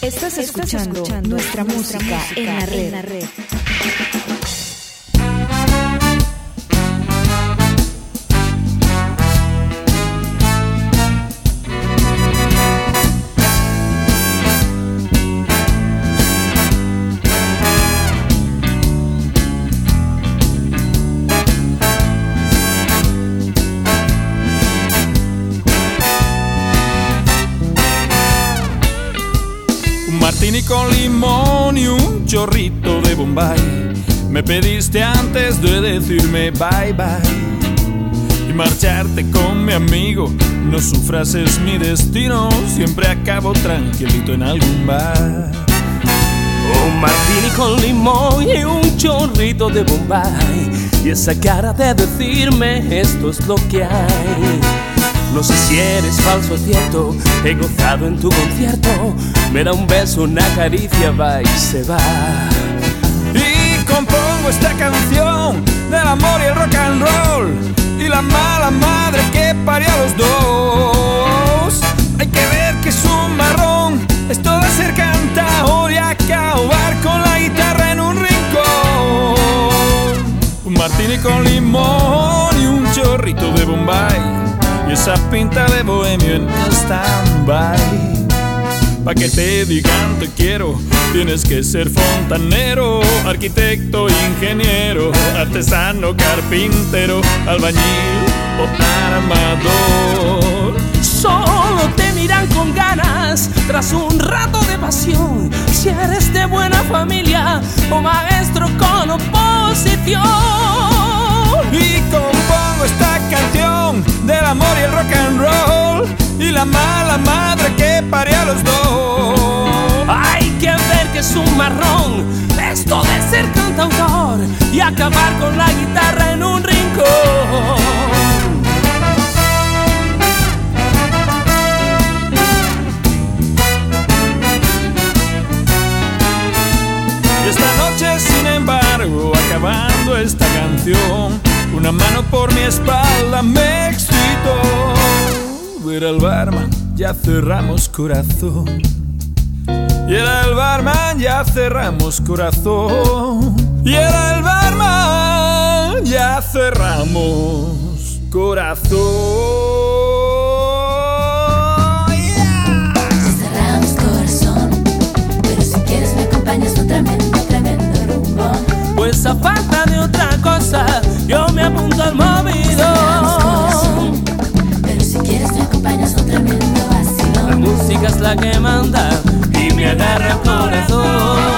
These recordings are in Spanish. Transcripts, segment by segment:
Estás escuchando, nuestra, música, en la red. En la red. Con limón y un chorrito de Bombay. Me pediste antes de decirme bye bye y marcharte con mi amigo. No sufras, es mi destino. Siempre acabo tranquilito en algún bar. Un martini con limón y un chorrito de Bombay. Y esa cara de decirme esto es lo que hay. No sé si eres falso o cierto, he gozado en tu concierto. Me da un beso, una caricia, va y se va. Y compongo esta canción del amor y el rock and roll. Y la mala madre que parió a los dos. Hay que ver que es un marrón, esto de ser cantador y acabar con la guitarra en un rincón. Un martini con limón y un chorrito de Bombay y esa pinta de bohemio en stand-by. Pa' que te digan te quiero, tienes que ser fontanero, arquitecto, ingeniero, artesano, carpintero, albañil o armador. Solo te miran con ganas tras un rato de pasión. Si eres de buena familia o maestro con oposición. Y compongo esta canción del amor y el rock and roll y la mala madre que pare a los dos. Hay que ver que es un marrón esto de ser cantautor y acabar con la guitarra en un rincón. Y esta noche, sin embargo, acabando esta canción, una mano por mi espalda me excitó. Ver al barman, ya cerramos corazón. Y era el barman, ya cerramos corazón. Y era el barman, ya cerramos corazón. Cerramos corazón, pero si quieres me acompañas tremendo rumbo. Pues a falta de otra cosa, yo me apunto al movido. pero si quieres me acompañas un tremendo La vacilón. música es la que manda y me agarra el corazón.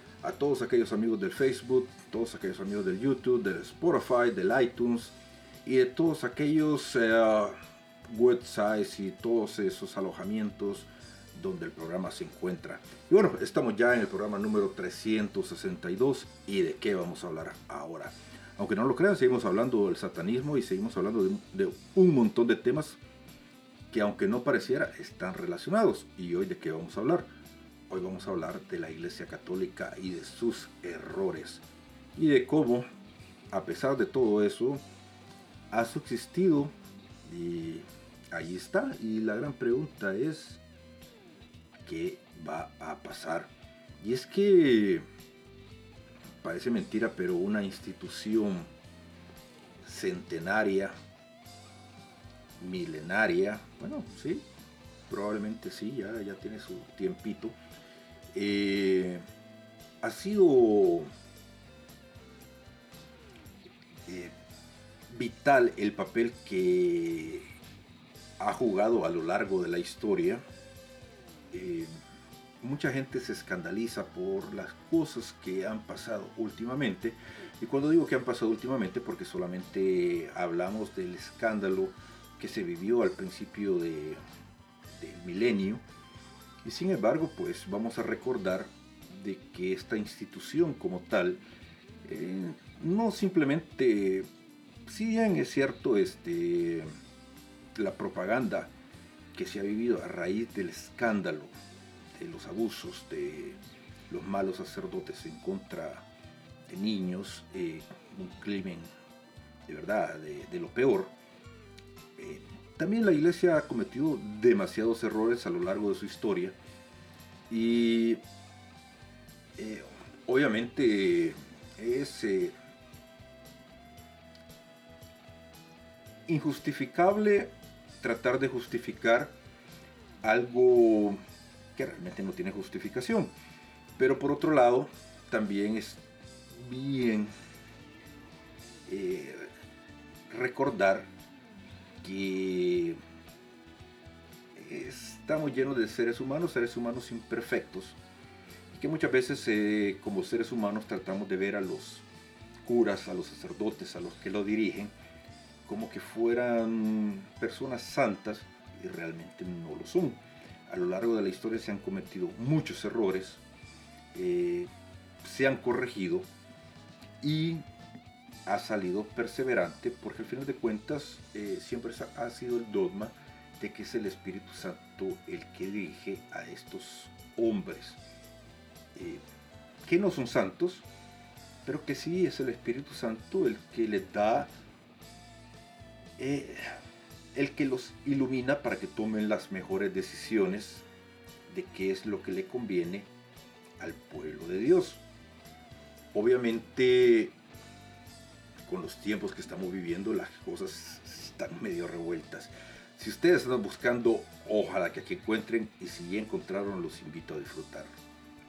a todos aquellos amigos del Facebook, todos aquellos amigos del YouTube, del Spotify, del iTunes y de todos aquellos eh, websites y todos esos alojamientos donde el programa se encuentra. Y bueno, estamos ya en el programa número 362 y de qué vamos a hablar ahora. Aunque no lo crean, seguimos hablando del satanismo y seguimos hablando de, de un montón de temas que aunque no pareciera están relacionados. ¿Y hoy de qué vamos a hablar? Hoy vamos a hablar de la Iglesia Católica y de sus errores. Y de cómo, a pesar de todo eso, ha subsistido y ahí está. Y la gran pregunta es, ¿qué va a pasar? Y es que, parece mentira, pero una institución centenaria, milenaria, bueno, sí, probablemente sí, ya, ya tiene su tiempito, eh, ha sido eh, vital el papel que ha jugado a lo largo de la historia. Eh, mucha gente se escandaliza por las cosas que han pasado últimamente. Y cuando digo que han pasado últimamente, porque solamente hablamos del escándalo que se vivió al principio de, del milenio. Y sin embargo, pues vamos a recordar de que esta institución como tal, eh, no simplemente, si bien es cierto, este, la propaganda que se ha vivido a raíz del escándalo de los abusos de los malos sacerdotes en contra de niños, eh, un crimen de verdad de, lo peor. Eh, también la iglesia ha cometido demasiados errores a lo largo de su historia y eh, obviamente es injustificable tratar de justificar algo que realmente no tiene justificación. Pero por otro lado, también es bien eh, recordar que estamos llenos de seres humanos, seres humanos imperfectos, que muchas veces eh, como seres humanos tratamos de ver a los curas, a los sacerdotes, a los que lo dirigen, como que fueran personas santas y realmente no lo son. A lo largo de la historia se han cometido muchos errores, eh, se han corregido y ha salido perseverante porque al final de cuentas eh, siempre ha sido el dogma de que es el Espíritu Santo el que dirige a estos hombres eh, que no son santos, pero que sí es el Espíritu Santo el que les da eh, el que los ilumina para que tomen las mejores decisiones de qué es lo que le conviene al pueblo de Dios. Obviamente, con los tiempos que estamos viviendo, las cosas están medio revueltas. Si ustedes están buscando, ojalá que aquí encuentren y si ya encontraron, los invito a disfrutar.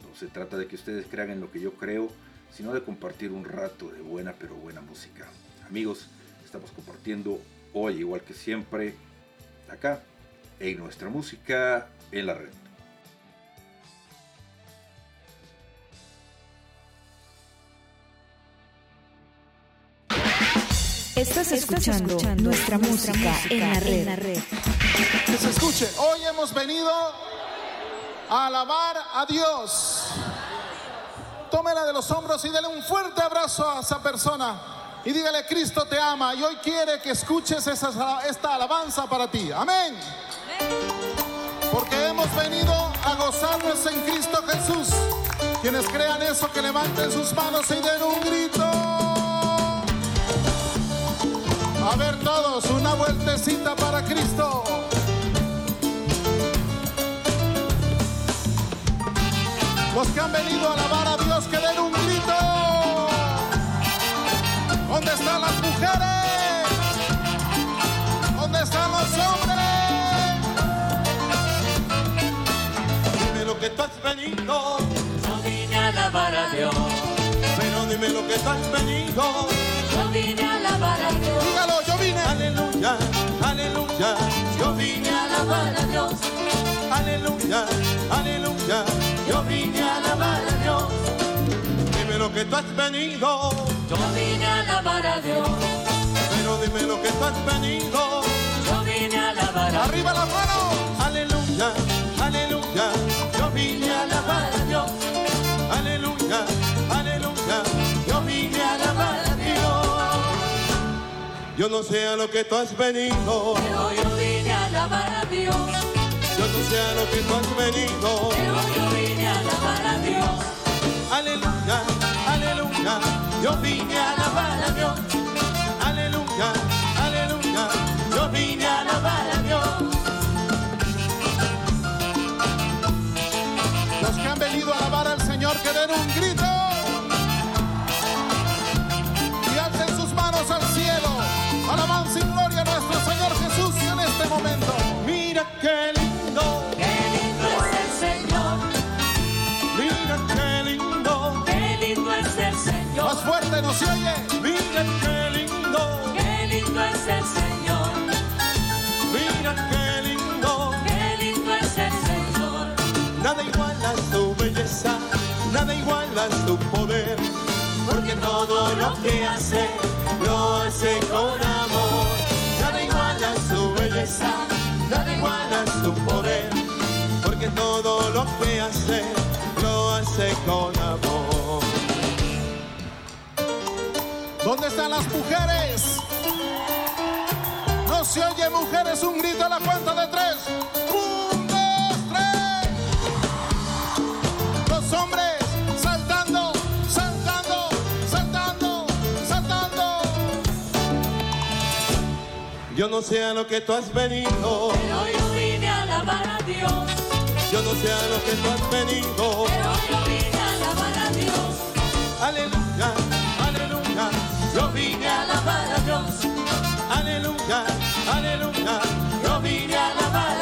No se trata de que ustedes crean en lo que yo creo, sino de compartir un rato de buena pero buena música. Amigos, estamos compartiendo hoy, igual que siempre, acá, en nuestra música en la red. Estás escuchando, nuestra, música, en, la red. Que se escuche. Hoy hemos venido a alabar a Dios. Tómela de los hombros y dele un fuerte abrazo a esa persona y dígale, Cristo te ama y hoy quiere que escuches esta alabanza para ti. Amén. Porque hemos venido a gozarnos en Cristo Jesús. Quienes crean eso, que levanten sus manos y den un grito. A ver todos, una vueltecita para Cristo. Los que han venido a alabar a Dios, que den un grito. ¿Dónde están las mujeres? ¿Dónde están los hombres? Dime lo que tú has venido. Yo vine a alabar a Dios. Pero dime lo que tú has venido. Yo vine a alabar a Dios. Dígalo, yo vine. Aleluya, aleluya. Yo vine a alabar a Dios. Aleluya, aleluya. Yo vine a alabar a Dios. Dime lo que tú has venido. Yo vine a alabar a Dios. Pero dime lo que tú has venido. Yo vine a alabar a Dios. Arriba la mano. Aleluya, aleluya. Yo no sé a lo que tú has venido. Pero yo vine a alabar a Dios. Yo no sé a lo que tú has venido. Pero yo vine a alabar a Dios. Aleluya, aleluya. Yo vine a alabar a Dios. Aleluya, aleluya. Yo vine a alabar a Dios. Los que han venido a alabar al Señor que den un grito. que qué lindo. Qué lindo es el Señor. Miren qué lindo. Qué lindo es el Señor. Nada igual a su belleza, nada igual a su poder. Porque todo lo que hace, lo hace con amor. Nada igual a su belleza, nada igual a su poder. Porque todo lo que hace, lo hace con amor. ¿Dónde están las mujeres? No se oye mujeres, un grito a la cuenta de tres. Un, dos, tres. Los hombres saltando, saltando, saltando, saltando. Yo no sé a lo que tú has venido, Pero yo vine a alabar a Dios. yo no sé a lo que tú has venido. Pero yo vine a alabar a Dios. Aleluya, aleluya, yo vine A alabar a Dios. Aleluya, aleluya, Yo vine a alabar a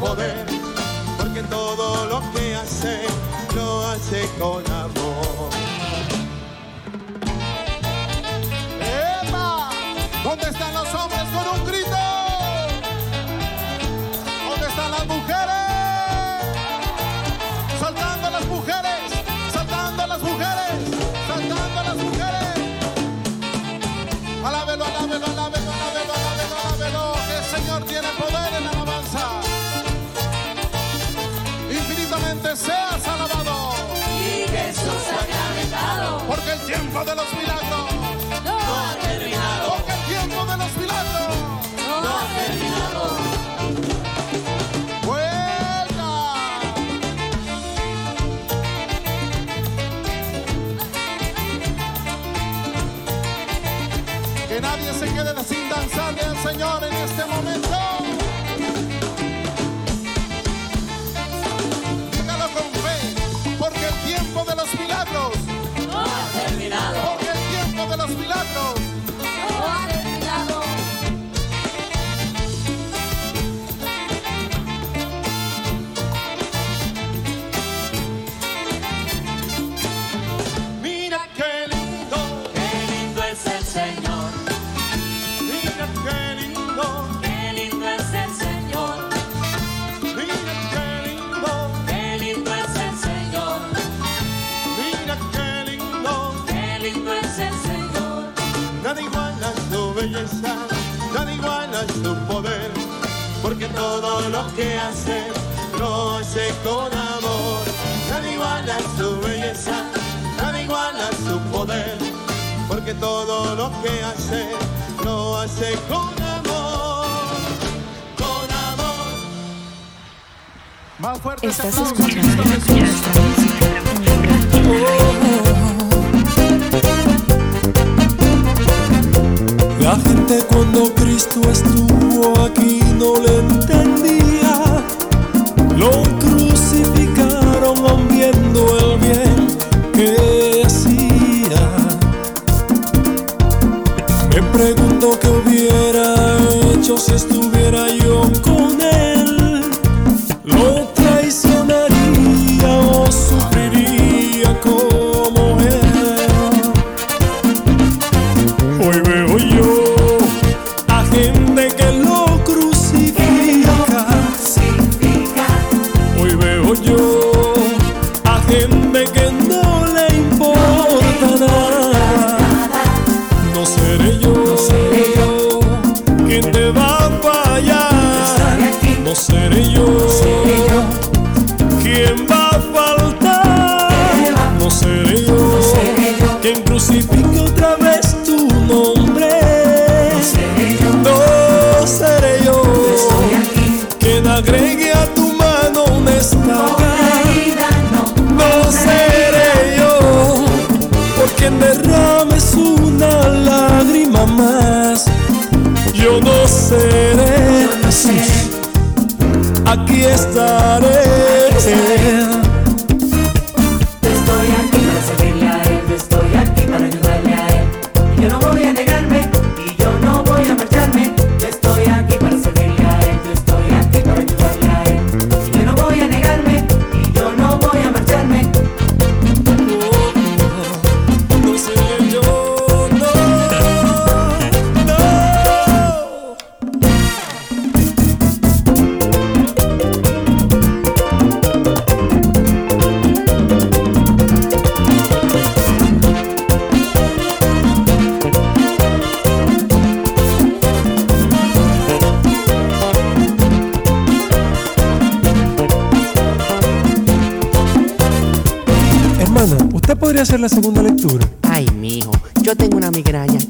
porque todo lo que hace lo hace con amor. Tiempo de los milagros, No ha terminado. porque el tiempo de los milagros. No ha terminado. ¡Vuelta! Que nadie se quede sin danzarle al Señor en este momento. Belleza, nada iguala su poder, porque todo lo que hace lo hace con amor. Nada iguala su belleza, nada iguala su poder, porque todo lo que hace lo hace con amor, con amor. Más fuerte Estás escuchando Cristo Jesús. La gente cuando Cristo estuvo aquí no le entendía. Aquí estaré.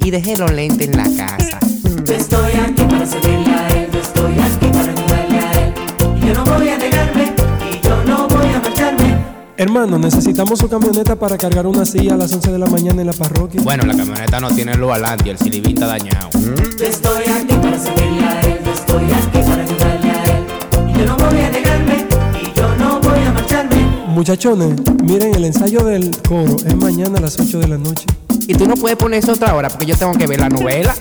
Y dejé los lentes en la casa. Yo estoy aquí para servirle a él, yo estoy aquí para ayudarle a él. Y yo no voy a negarme y yo no voy a marcharme. Hermano, necesitamos su camioneta para cargar una silla a las 11 de la mañana en la parroquia. Bueno, la camioneta no tiene luz adelante y el silibín está dañado. Yo estoy aquí para servirle a él, yo estoy aquí para ayudarle a él. Y yo no voy a negarme y yo no voy a marcharme. Muchachones, miren, el ensayo del coro es mañana a las 8 de la noche. Y tú no puedes poner eso otra hora porque yo tengo que ver la novela.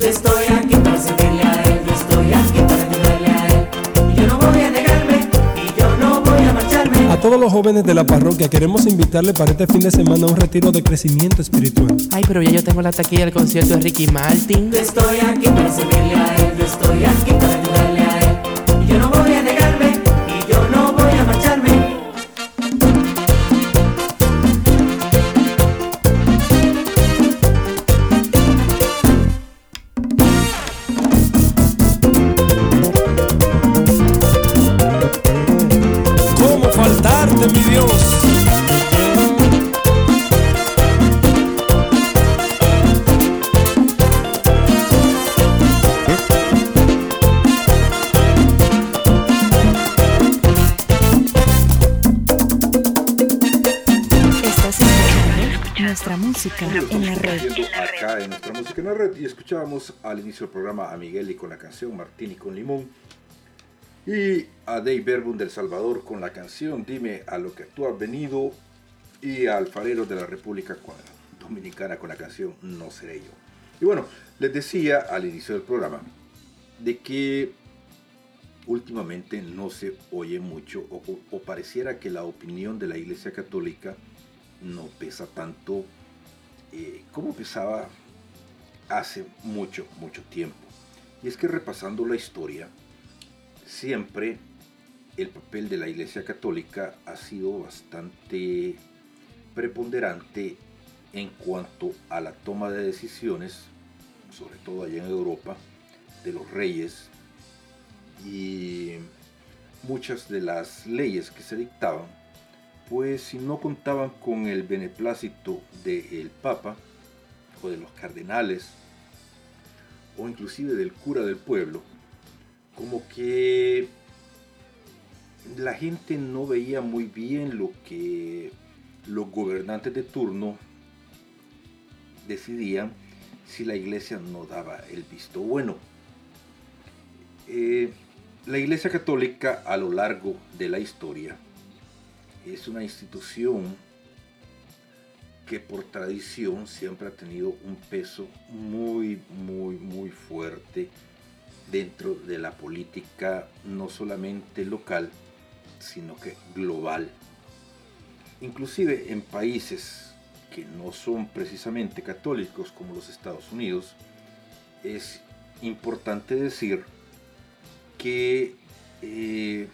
Yo estoy aquí para servirle a él, yo estoy aquí para ayudarle a él. Y yo no voy a negarme y yo no voy a marcharme. A todos los jóvenes de la parroquia queremos invitarles para este fin de semana a un retiro de crecimiento espiritual. Ay, pero ya yo tengo la taquilla del concierto de Ricky Martin. Yo estoy aquí para servirle a él, yo estoy aquí para ayudarle a él. Y yo no voy a negarme música en la red. Acá en nuestra música en la red y escuchábamos al inicio del programa a Miguel y con la canción Martini con limón y a Dave Verbun del Salvador con la canción Dime a lo que tú has venido y a Alfarero de la República Dominicana con la canción No seré yo. Y bueno, les decía al inicio del programa de que últimamente no se oye mucho o, o pareciera que la opinión de la Iglesia Católica no pesa tanto eh, como pesaba hace mucho, mucho tiempo. Y es que repasando la historia, siempre el papel de la Iglesia Católica ha sido bastante preponderante en cuanto a la toma de decisiones, sobre todo allá en Europa, de los reyes y muchas de las leyes que se dictaban pues si no contaban con el beneplácito del Papa o de los cardenales o inclusive del cura del pueblo, como que la gente no veía muy bien lo que los gobernantes de turno decidían si la iglesia no daba el visto bueno. Eh, la iglesia católica a lo largo de la historia es una institución que por tradición siempre ha tenido un peso muy, muy, muy fuerte dentro de la política no solamente local, sino que global. Inclusive en países que no son precisamente católicos como los Estados Unidos, es importante decir que eh,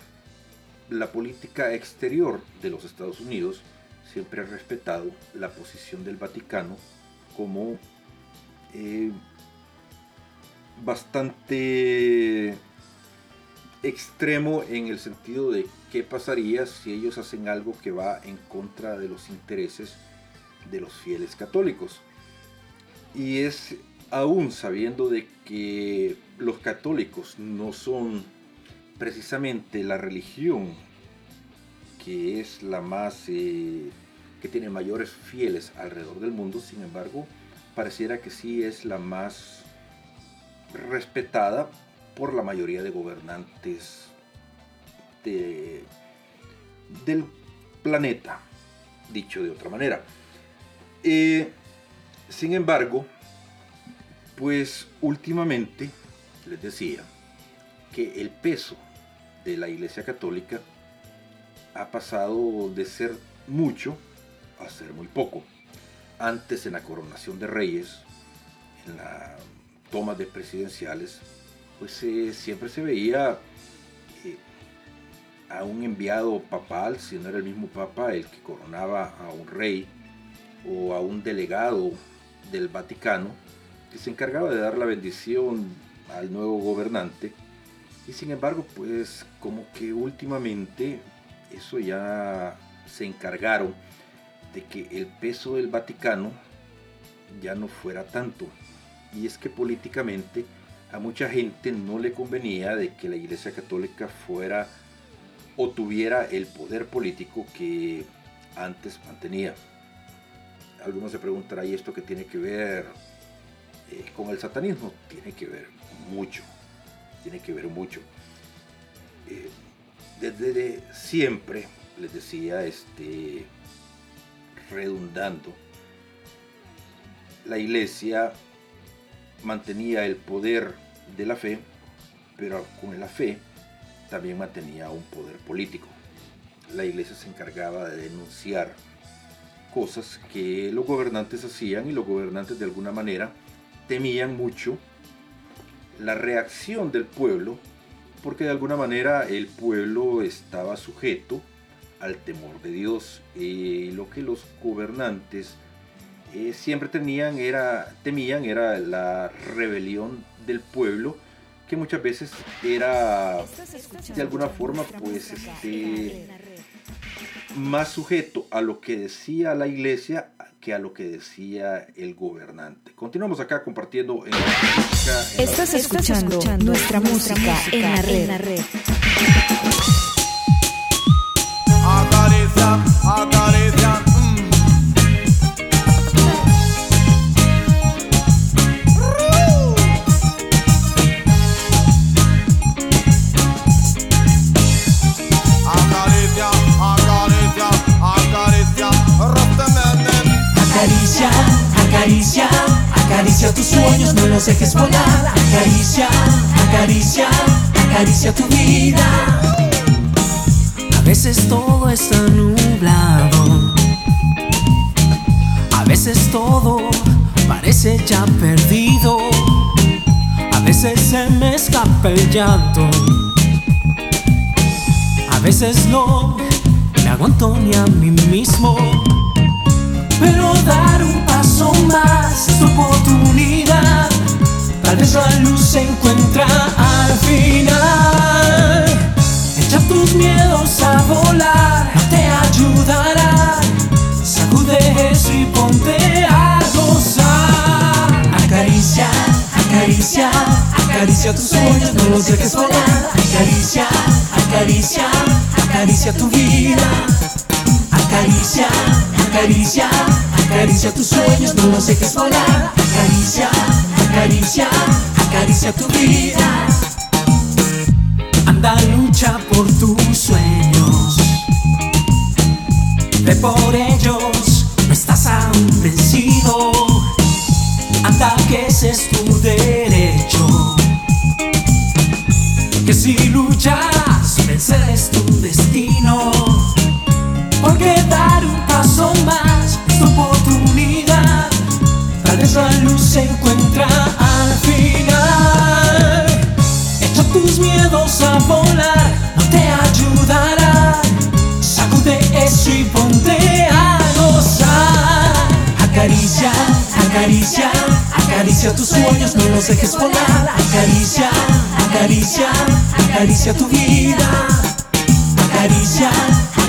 la política exterior de los Estados Unidos siempre ha respetado la posición del Vaticano como eh, bastante extremo en el sentido de qué pasaría si ellos hacen algo que va en contra de los intereses de los fieles católicos. Y es aún sabiendo de que los católicos no son precisamente la religión que es la más eh, que tiene mayores fieles alrededor del mundo sin embargo pareciera que sí es la más respetada por la mayoría de gobernantes de, del planeta dicho de otra manera. Eh, sin embargo Pues últimamente les decía que el peso de la Iglesia Católica ha pasado de ser mucho a ser muy poco. Antes en la coronación de reyes, en la toma de presidenciales, pues siempre se veía eh, a un enviado papal, si no era el mismo papa el que coronaba a un rey, o a un delegado del Vaticano, que se encargaba de dar la bendición al nuevo gobernante. Y sin embargo, pues como que últimamente eso ya se encargaron de que el peso del Vaticano ya no fuera tanto. Y es que políticamente a mucha gente no le convenía de que la Iglesia Católica fuera o tuviera el poder político que antes mantenía. Algunos se preguntarán, ¿y esto qué tiene que ver eh, con el satanismo? Tiene que ver mucho, tiene que ver mucho. Eh, desde siempre, les decía, este, redundando, la iglesia mantenía el poder de la fe, pero con la fe también mantenía un poder político. La iglesia se encargaba de denunciar cosas que los gobernantes hacían y los gobernantes de alguna manera temían mucho la reacción del pueblo porque de alguna manera el pueblo estaba sujeto al temor de Dios. y lo que los gobernantes eh, siempre tenían era, temían era la rebelión del pueblo, que muchas veces era de alguna forma pues este, más sujeto a lo que decía la iglesia que a lo que decía el gobernante. Continuamos acá compartiendo en la música. en la Estás red. escuchando nuestra música en la red. Sueños, no los dejes volar. Acaricia, acaricia, acaricia tu vida. A veces todo está nublado. A veces todo parece ya perdido. A veces se me escapa el llanto. A veces no me aguanto ni a mí mismo. Pero dar un paso más tu oportunidad. Tal vez la luz se encuentra al final. Echa tus miedos a volar, te ayudará. Sacude eso y ponte a gozar. Acaricia, acaricia, acaricia tus sueños, no los dejes volar. Acaricia, acaricia, acaricia tu vida. Acaricia, acaricia, acaricia tus sueños, no los dejes volar. Acaricia, acaricia, acaricia tu vida. Anda, lucha por tus sueños. Ve por ellos, no estás aún vencido. Anda, que ese es tu derecho. Que si luchas, vencer es tu destino. Porque dar un paso más tu oportunidad. Vez la luz se encuentra al final. Echa tus miedos a volar, no te ayudará. Sacude eso y ponte a gozar. Acaricia, acaricia, acaricia tus sueños, no los dejes volar. Acaricia, acaricia, acaricia tu vida. Acaricia,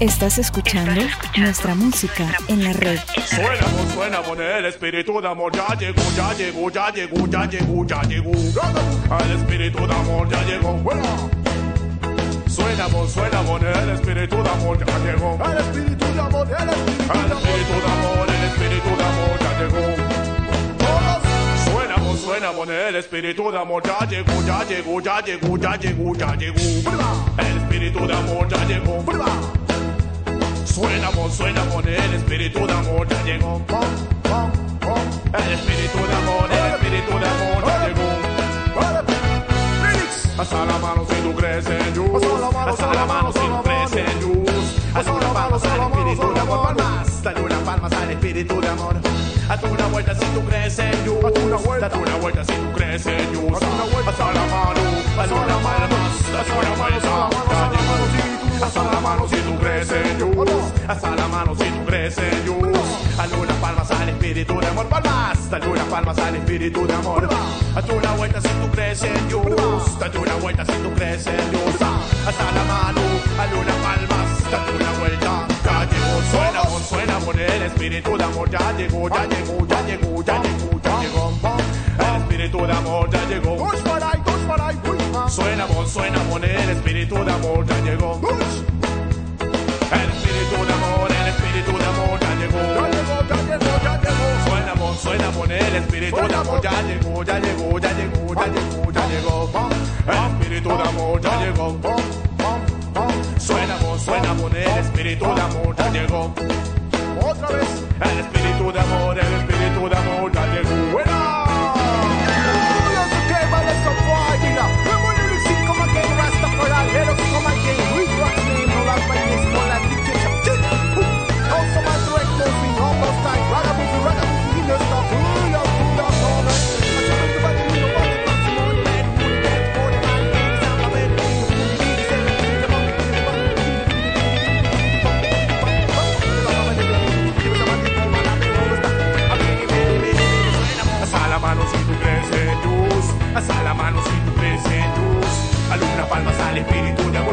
Estás escuchando nuestra música en la red. Suena, suena, con el espíritu de amor ya llegó, ya llegó, ya llegó, ya llegó, ya llegó. El espíritu de amor ya llegó. Suena, suena, con el espíritu de amor ya llegó. El espíritu de amor, el espíritu de amor, el espíritu de amor ya llegó. Suena, pues, suena, con el espíritu de amor ya llegó, ya llegó, ya llegó, ya llegó, ya llegó. El espíritu de amor ya llegó. Suena, mon, suena, mon, el espíritu de amor ya llegó. El espíritu de amor, el espíritu de amor ya llegó. Hasta la mano si tú crees en Dios. La mano si tú crees en Dios. Haz una palmas al espíritu de amor. Palmas, dale una palmas al espíritu de amor. Haz una vuelta si tú crees en Dios. Date una vuelta si tú crees en Dios. Hasta la mano, haz una palmas, date una vuelta. Hasta la mano si tú crees en Dios. Hasta la mano si tú crees en Dios. Una palmas al espíritu de amor. Palmas, dale una palmas al espíritu de amor. Haz una vuelta si tú crees en Dios. Date una vuelta si tú crees en Dios. Hasta la mano, una palmas, date una vuelta. Ya llegó, suena, suena, mon, el espíritu de amor ya llegó, ya llegó, ya llegó, ya llegó, ya llegó. El espíritu de amor ya llegó. Suena, mon, suena, mon, el espíritu de amor ya llegó. El espíritu de amor, el espíritu de amor ya llegó. Ya llegó, ya llegó, ya llegó. Suena, mon, suena, mon, el espíritu de amor ya llegó, ya llegó, ya llegó, ya llegó, ya llegó. El espíritu de amor ya llegó. Suena, mon, suena, mon, el espíritu de amor ya llegó. Otra vez. El espíritu de amor, el espíritu de amor ya llegó. Buena.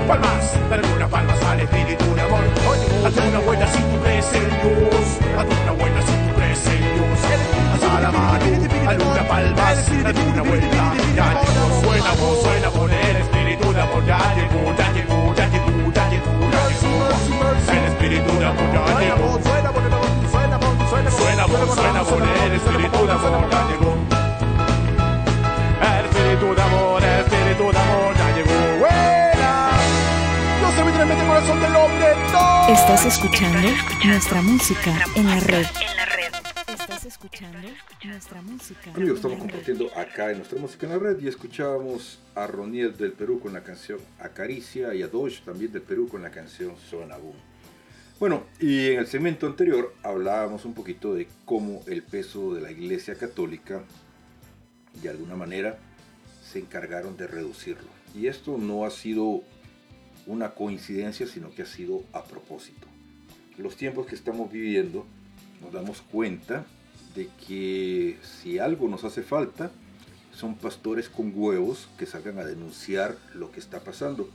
Palmas. Dale una palmas al espíritu de amor. Haz una vuelta si tú crees en Dios. Haz una vuelta si tú crees en Dios. Hasta la mano. Alguna palmas. Dale una vuelta. Ya llegó. Suena voz, suena por el espíritu de amor. Ya llegó, ya llegó, ya llegó, ya llegó, ya llegó. El espíritu de amor ya llegó. Suena voz, suena por el espíritu de amor. Ya llegó. Corazón del hombre. Estás escuchando nuestra música en la red. Estás escuchando nuestra música Amigos, estamos compartiendo acá en nuestra música en la red y escuchábamos a Roniel del Perú con la canción Acaricia y a Dosh también del Perú con la canción Zona Boom. Bueno, y en el segmento anterior hablábamos un poquito de cómo el peso de la Iglesia Católica de alguna manera se encargaron de reducirlo. Y esto no ha sido una coincidencia, sino que ha sido a propósito. Los tiempos que estamos viviendo nos damos cuenta de que si algo nos hace falta, son pastores con huevos que salgan a denunciar lo que está pasando.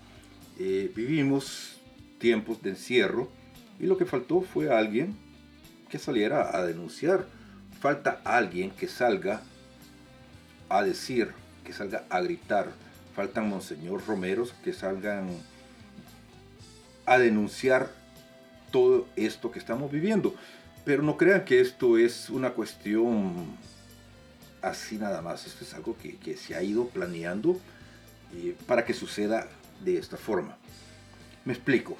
Eh, vivimos tiempos de encierro y lo que faltó fue alguien que saliera a denunciar. Falta alguien que salga a decir, que salga a gritar. Faltan Monseñor Romeros que salgan a denunciar todo esto que estamos viviendo. Pero no crean que esto es una cuestión así nada más. Esto es algo que, se ha ido planeando eh, para que suceda de esta forma. Me explico.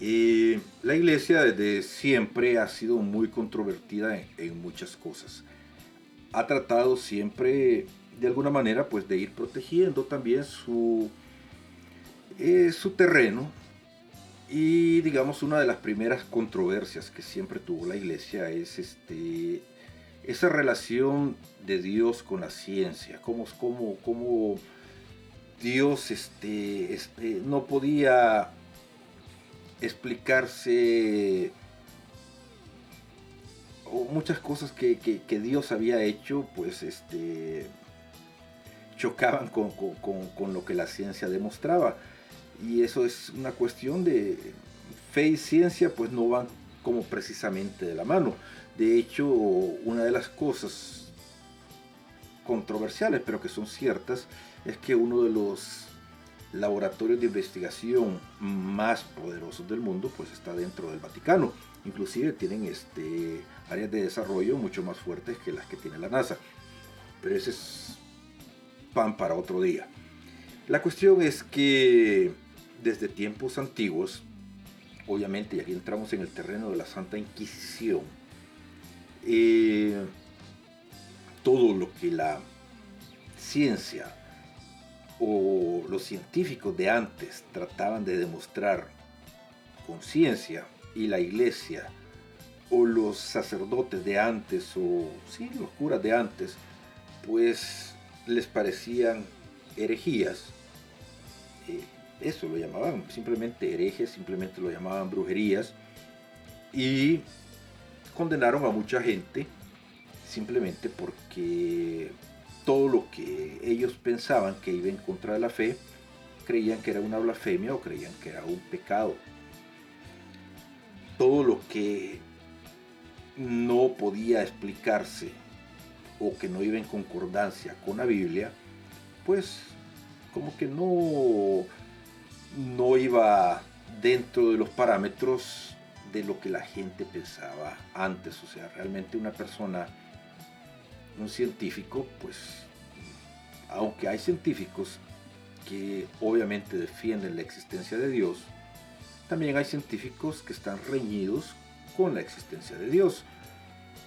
Eh, la iglesia desde siempre ha sido muy controvertida en, en muchas cosas. Ha tratado siempre de alguna manera pues de ir protegiendo también su, eh, su terreno y digamos una de las primeras controversias que siempre tuvo la iglesia es este, esa relación de Dios con la ciencia, cómo, cómo, cómo Dios este, este, no podía explicarse o muchas cosas que, que- Dios había hecho, pues este, chocaban con- con- con lo que la ciencia demostraba. Y eso es una cuestión de fe y ciencia, pues no van como precisamente de la mano. De hecho, una de las cosas controversiales, pero que son ciertas, es que uno de los laboratorios de investigación más poderosos del mundo, pues está dentro del Vaticano. Inclusive tienen este, áreas de desarrollo mucho más fuertes que las que tiene la NASA. Pero ese es pan para otro día. La cuestión es que desde tiempos antiguos, obviamente, y aquí entramos en el terreno de la Santa Inquisición, eh, todo lo que la ciencia o los científicos de antes trataban de demostrar con ciencia y la iglesia o los sacerdotes de antes o sí, los curas de antes, pues les parecían herejías. Eh, eso lo llamaban simplemente herejes, simplemente lo llamaban brujerías y condenaron a mucha gente simplemente porque todo lo que ellos pensaban que iba en contra de la fe, creían que era una blasfemia o creían que era un pecado. Todo lo que no podía explicarse o que no iba en concordancia con la Biblia, pues como que no, no iba dentro de los parámetros de lo que la gente pensaba antes. O sea, realmente una persona, un científico, pues, aunque hay científicos que obviamente defienden la existencia de Dios, también hay científicos que están reñidos con la existencia de Dios.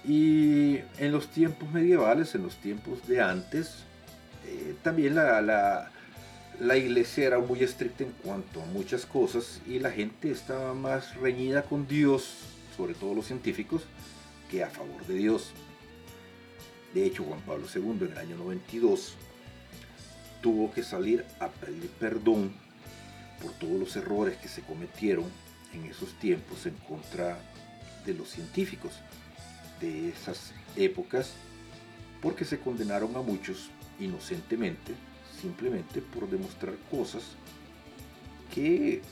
Y en los tiempos medievales, en los tiempos de antes, eh, también la, la, la iglesia era muy estricta en cuanto a muchas cosas y la gente estaba más reñida con Dios, sobre todo los científicos, que a favor de Dios. De hecho, Juan Pablo II en el año 92 tuvo que salir a pedir perdón por todos los errores que se cometieron en esos tiempos en contra de los científicos de esas épocas, porque se condenaron a muchos inocentemente, simplemente por demostrar cosas que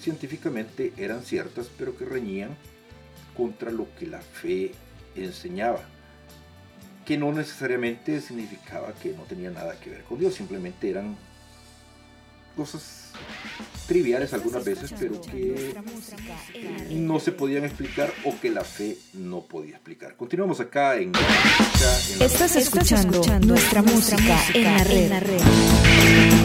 científicamente eran ciertas, pero que reñían contra lo que la fe enseñaba, que no necesariamente significaba que no tenía nada que ver con Dios, simplemente eran cosas triviales algunas veces, pero que no se podían explicar o que la fe no podía explicar. Continuamos acá en... Estás escuchando nuestra música en la red.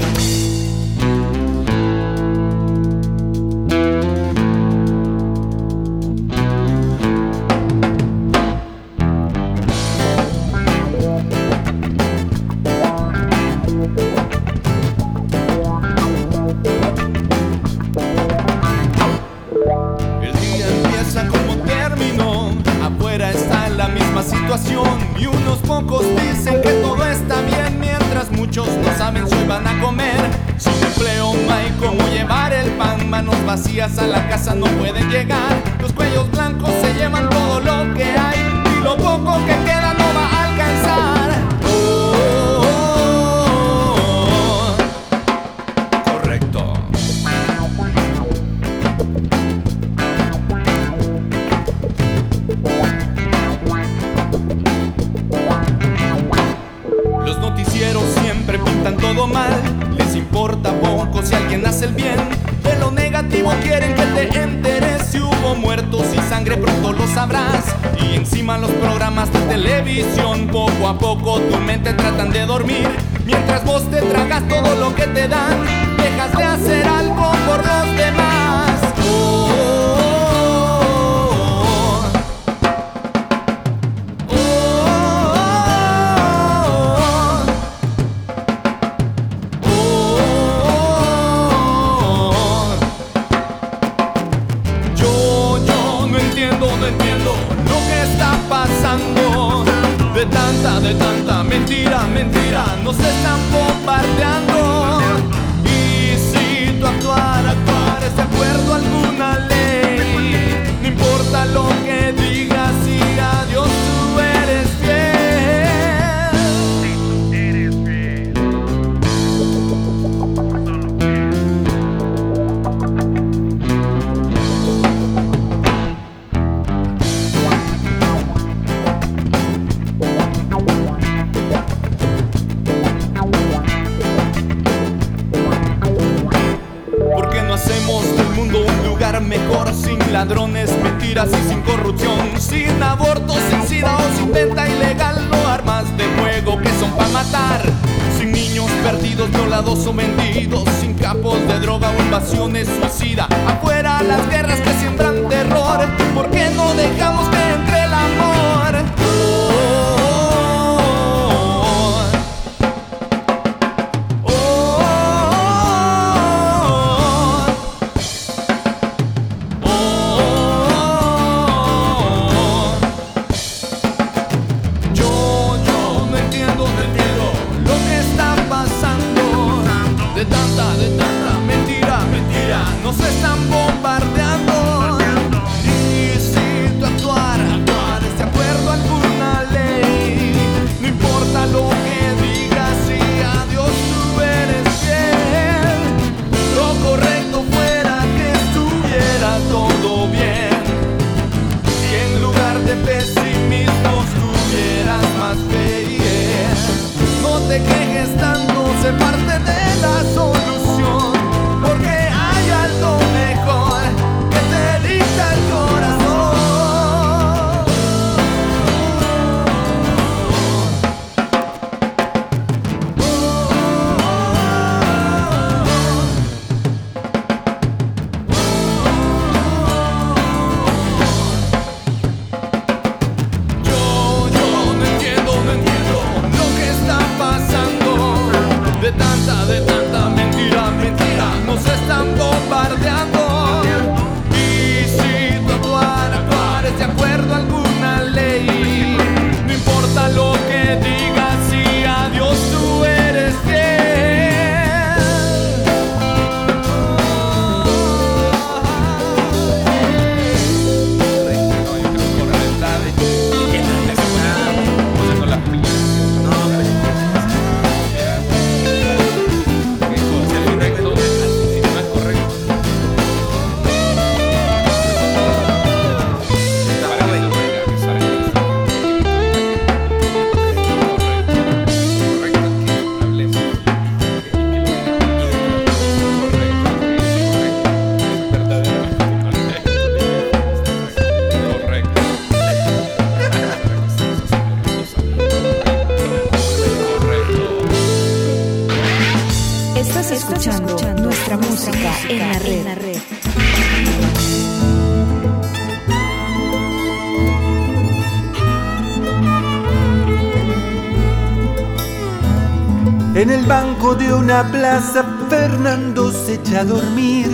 plaza Fernando se echa a dormir.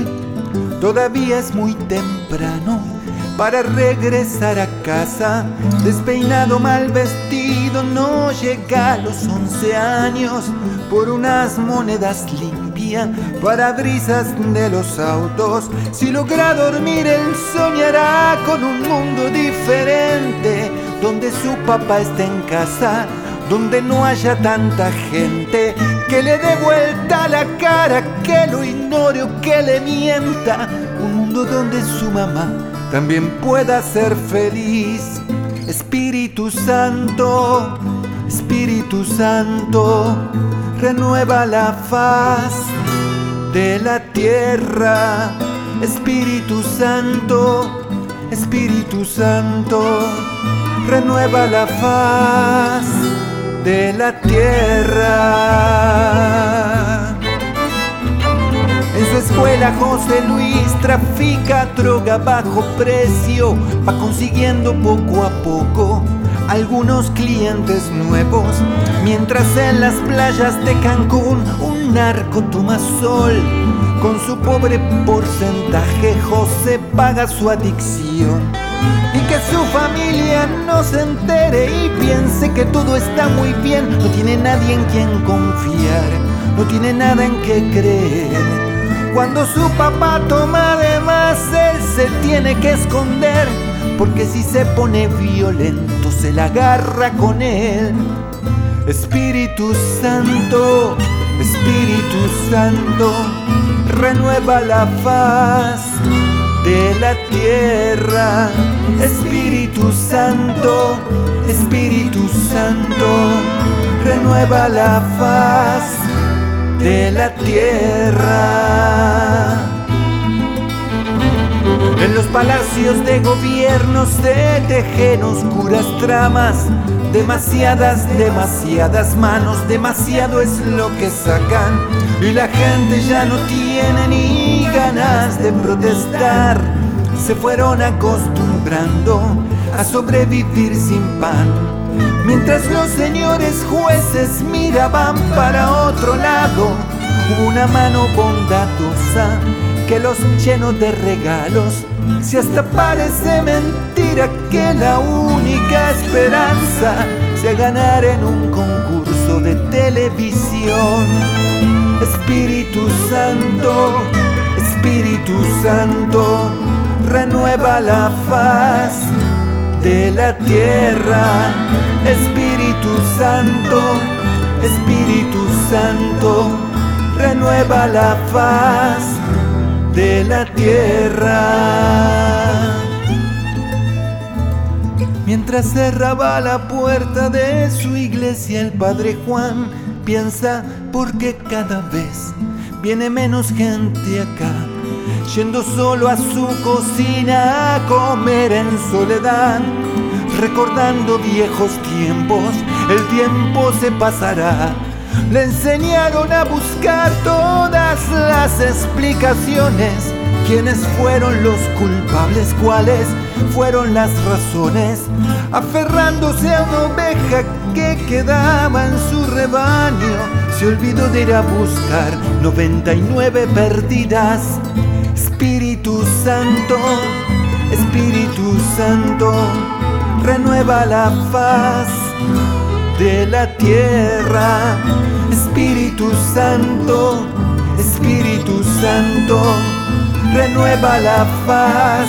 Todavía es muy temprano para regresar a casa. Despeinado, mal vestido, no llega a los 11 años. Por unas monedas limpia, para brisas de los autos. Si logra dormir, él soñará con un mundo diferente. Donde su papá está en casa, donde no haya tanta gente que le dé vuelta la cara, que lo ignore o que le mienta. Un mundo donde su mamá también pueda ser feliz. Espíritu Santo, Espíritu Santo, renueva la faz de la tierra. Espíritu Santo, Espíritu Santo, renueva la faz en su escuela José Luis trafica droga bajo precio, va consiguiendo poco a poco algunos clientes nuevos, mientras en las playas de Cancún un narco toma sol. Con su pobre porcentaje José paga su adicción y que su familia no se entere y piense que todo está muy bien. No tiene nadie en quien confiar, no tiene nada en que creer. Cuando su papá toma de más, él se tiene que esconder, porque si se pone violento se la agarra con él. Espíritu Santo, Espíritu Santo, renueva la faz de la tierra. Espíritu Santo, Espíritu Santo, renueva la faz de la tierra. En los palacios de gobierno se tejen oscuras tramas, demasiadas, demasiadas manos, demasiado es lo que sacan y la ya no tiene ni ganas de protestar. Se fueron acostumbrando a sobrevivir sin pan. Mientras los señores jueces miraban para otro lado, una mano bondadosa que los llenó de regalos. Si hasta parece mentira que la única esperanza sea ganar en un concurso de televisión. Espíritu Santo, Espíritu Santo, renueva la faz de la tierra. Espíritu Santo, Espíritu Santo, renueva la faz de la tierra. Mientras cerraba la puerta de su iglesia, el padre Juan piensa por qué cada vez viene menos gente acá, yendo solo a su cocina a comer en soledad, recordando viejos tiempos, el tiempo se pasará. Le enseñaron a buscar todas las explicaciones. ¿Quiénes fueron los culpables? ¿Cuáles fueron las razones? Aferrándose a una oveja que quedaba en su rebaño, se olvidó de ir a buscar 99 perdidas. Espíritu Santo, Espíritu Santo, renueva la faz de la tierra. Espíritu Santo, Espíritu Santo, renueva la faz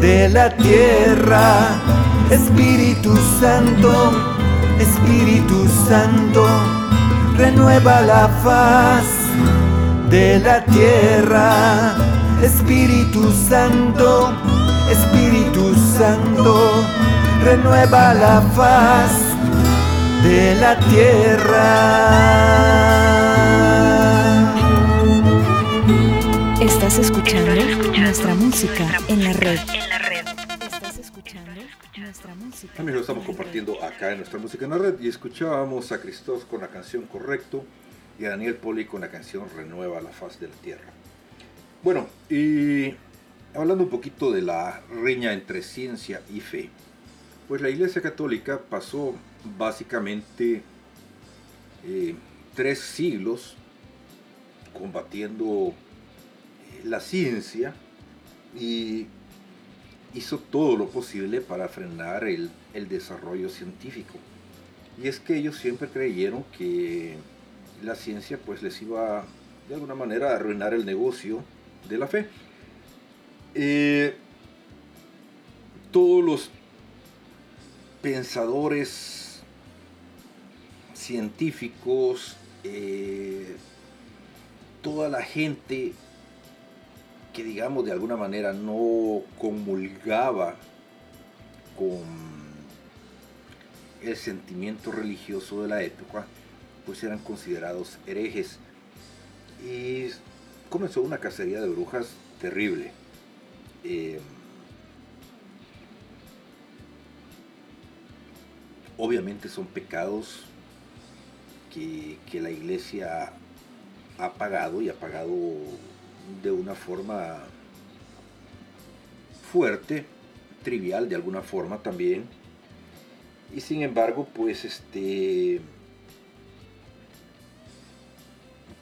de la tierra. Espíritu Santo, Espíritu Santo, renueva la faz de la tierra. Espíritu Santo, Espíritu Santo, renueva la faz de la tierra. Estás escuchando nuestra música en la red. También lo estamos compartiendo acá en nuestra música en la red y escuchábamos a Cristóbal con la canción Correcto y a Daniel Poli con la canción Renueva la faz de la tierra. Bueno, y hablando un poquito de la riña entre ciencia y fe, pues la Iglesia Católica pasó básicamente eh, tres siglos combatiendo eh, la ciencia y hizo todo lo posible para frenar el, el desarrollo científico. Y es que ellos siempre creyeron que la ciencia pues les iba de alguna manera a arruinar el negocio de la fe. Eh, todos los pensadores científicos, eh, toda la gente que digamos de alguna manera no comulgaba con el sentimiento religioso de la época, pues eran considerados herejes. Y comenzó una cacería de brujas terrible. Eh, obviamente son pecados que, que, la iglesia ha pagado y ha pagado de una forma fuerte, trivial de alguna forma también y sin embargo, pues este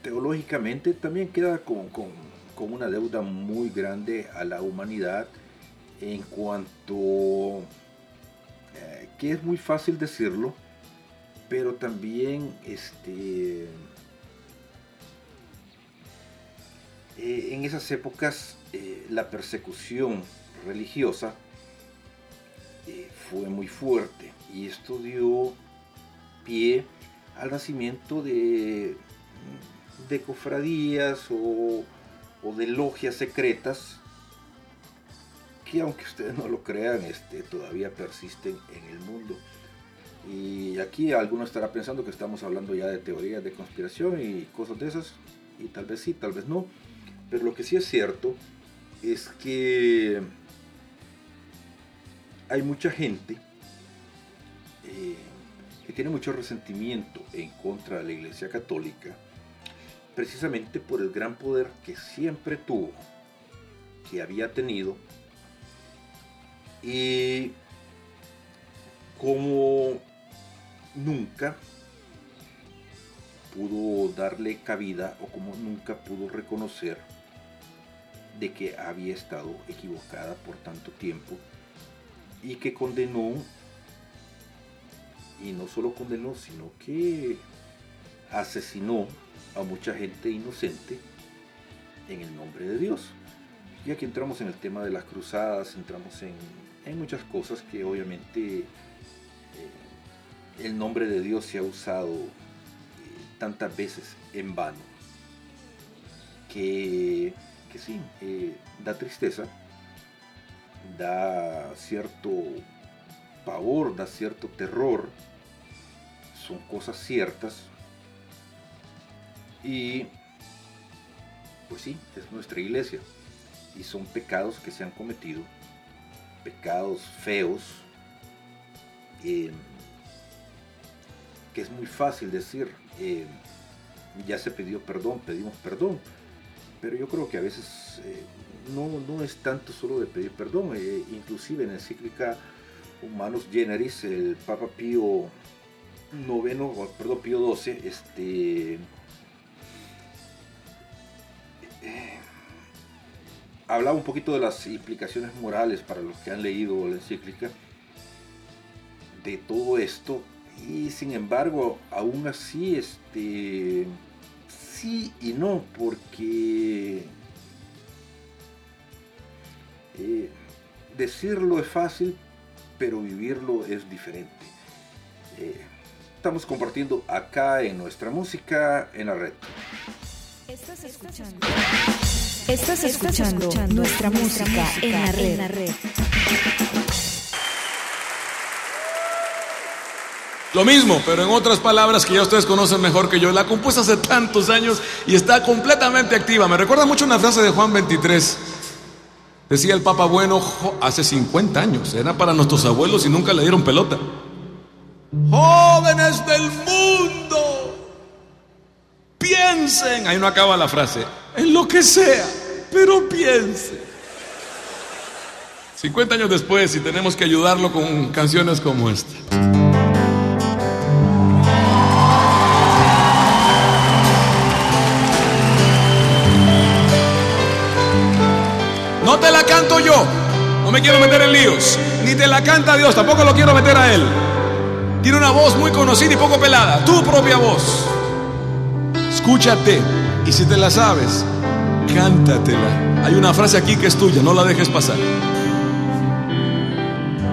teológicamente también queda con, con, una deuda muy grande a la humanidad en cuanto eh, que es muy fácil decirlo, pero también este eh, en esas épocas eh, la persecución religiosa eh, fue muy fuerte y esto dio pie al nacimiento de, de cofradías o, o de logias secretas que aunque ustedes no lo crean, este, todavía persisten en el mundo. Y aquí alguno estará pensando que estamos hablando ya de teorías de conspiración y cosas de esas, y tal vez sí, tal vez no. Pero lo que sí es cierto es que hay mucha gente eh, que tiene mucho resentimiento en contra de la Iglesia Católica, precisamente por el gran poder que siempre tuvo, que había tenido, y como nunca pudo darle cabida o como nunca pudo reconocer de que había estado equivocada por tanto tiempo y que condenó y no solo condenó sino que asesinó a mucha gente inocente en el nombre de Dios. Y aquí entramos en el tema de las cruzadas, entramos en, en muchas cosas que obviamente eh, el nombre de Dios se ha usado eh, tantas veces en vano que, que sí, eh, da tristeza, da cierto pavor, da cierto terror, son cosas ciertas. Y pues sí, es nuestra iglesia. Y son pecados que se han cometido, pecados feos, eh, que es muy fácil decir, eh, ya se pidió perdón, pedimos perdón, pero yo creo que a veces eh, no, no, es tanto solo de pedir perdón, inclusive en la encíclica Humanos Generis, el Papa Pío noveno, perdón, Pío 12, este, hablaba un poquito de las implicaciones morales para los que han leído la encíclica de todo esto y sin embargo aún así este sí y no porque eh, decirlo es fácil pero vivirlo es diferente eh, estamos compartiendo acá en nuestra música en la red Estás escuchando. Estás escuchando, nuestra, música, en, la red. en la red. Lo mismo, pero en otras palabras que ya ustedes conocen mejor que yo. La compuesta hace tantos años y está completamente activa. Me recuerda mucho una frase de Juan 23. Decía el Papa Bueno hace 50 años. Era para nuestros abuelos y nunca le dieron pelota. Jóvenes del mundo, piensen. Ahí no acaba la frase. En lo que sea, pero piensen. 50 años después y tenemos que ayudarlo con canciones como esta. Me quiero meter en líos. Ni te la canta Dios. Tampoco lo quiero meter a Él. Tiene una voz muy conocida y poco pelada. Tu propia voz. Escúchate. Y si te la sabes, cántatela. Hay una frase aquí que es tuya. No la dejes pasar.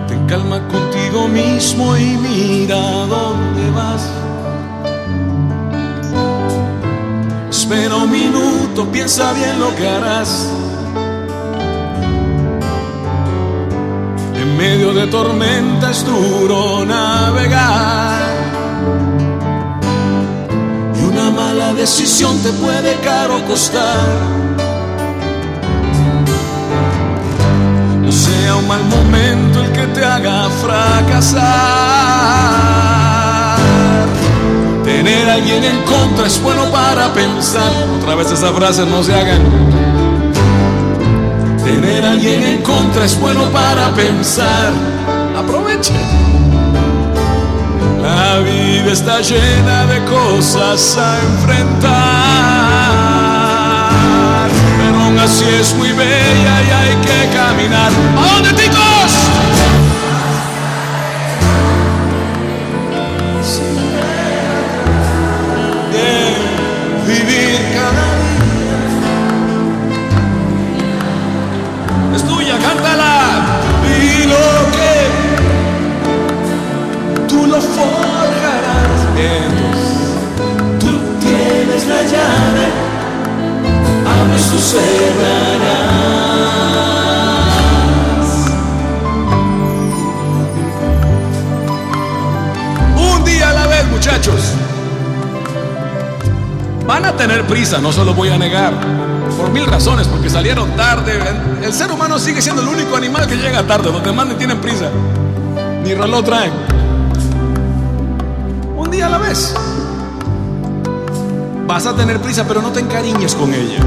Ten calma contigo mismo y mira dónde vas. Espera un minuto, piensa bien lo que harás. En medio de tormenta es duro navegar. Y una mala decisión te puede caro costar. No sea un mal momento el que te haga fracasar. a alguien en contra es bueno para pensar. Otra vez esa frase no se hagan. Tener a alguien en contra es bueno para pensar. Aproveche. La vida está llena de cosas a enfrentar. Pero aún así es muy bella y hay que caminar. ¿A dónde, ticos? Abre su cerrarás. Un día a la vez, muchachos. Van a tener prisa, no se lo voy a negar. Por mil razones, porque salieron tarde. El ser humano sigue siendo el único animal que llega tarde. Los demás ni tienen prisa. Ni reloj traen. Un día a la vez. Vas a tener prisa, pero no te encariñes con ella.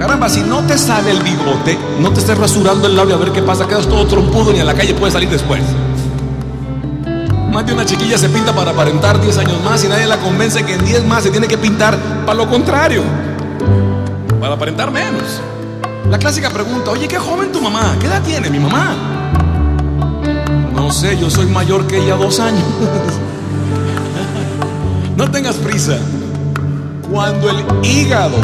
Caramba, si no te sale el bigote, no te estés rasurando el labio a ver qué pasa, quedas todo trompudo ni a la calle puedes salir después. Más de una chiquilla se pinta para aparentar 10 años más y nadie la convence que en 10 más se tiene que pintar para lo contrario, para aparentar menos. La clásica pregunta, oye, qué joven tu mamá, ¿qué edad tiene mi mamá? No sé, yo soy mayor que ella dos años. No tengas prisa. Cuando el hígado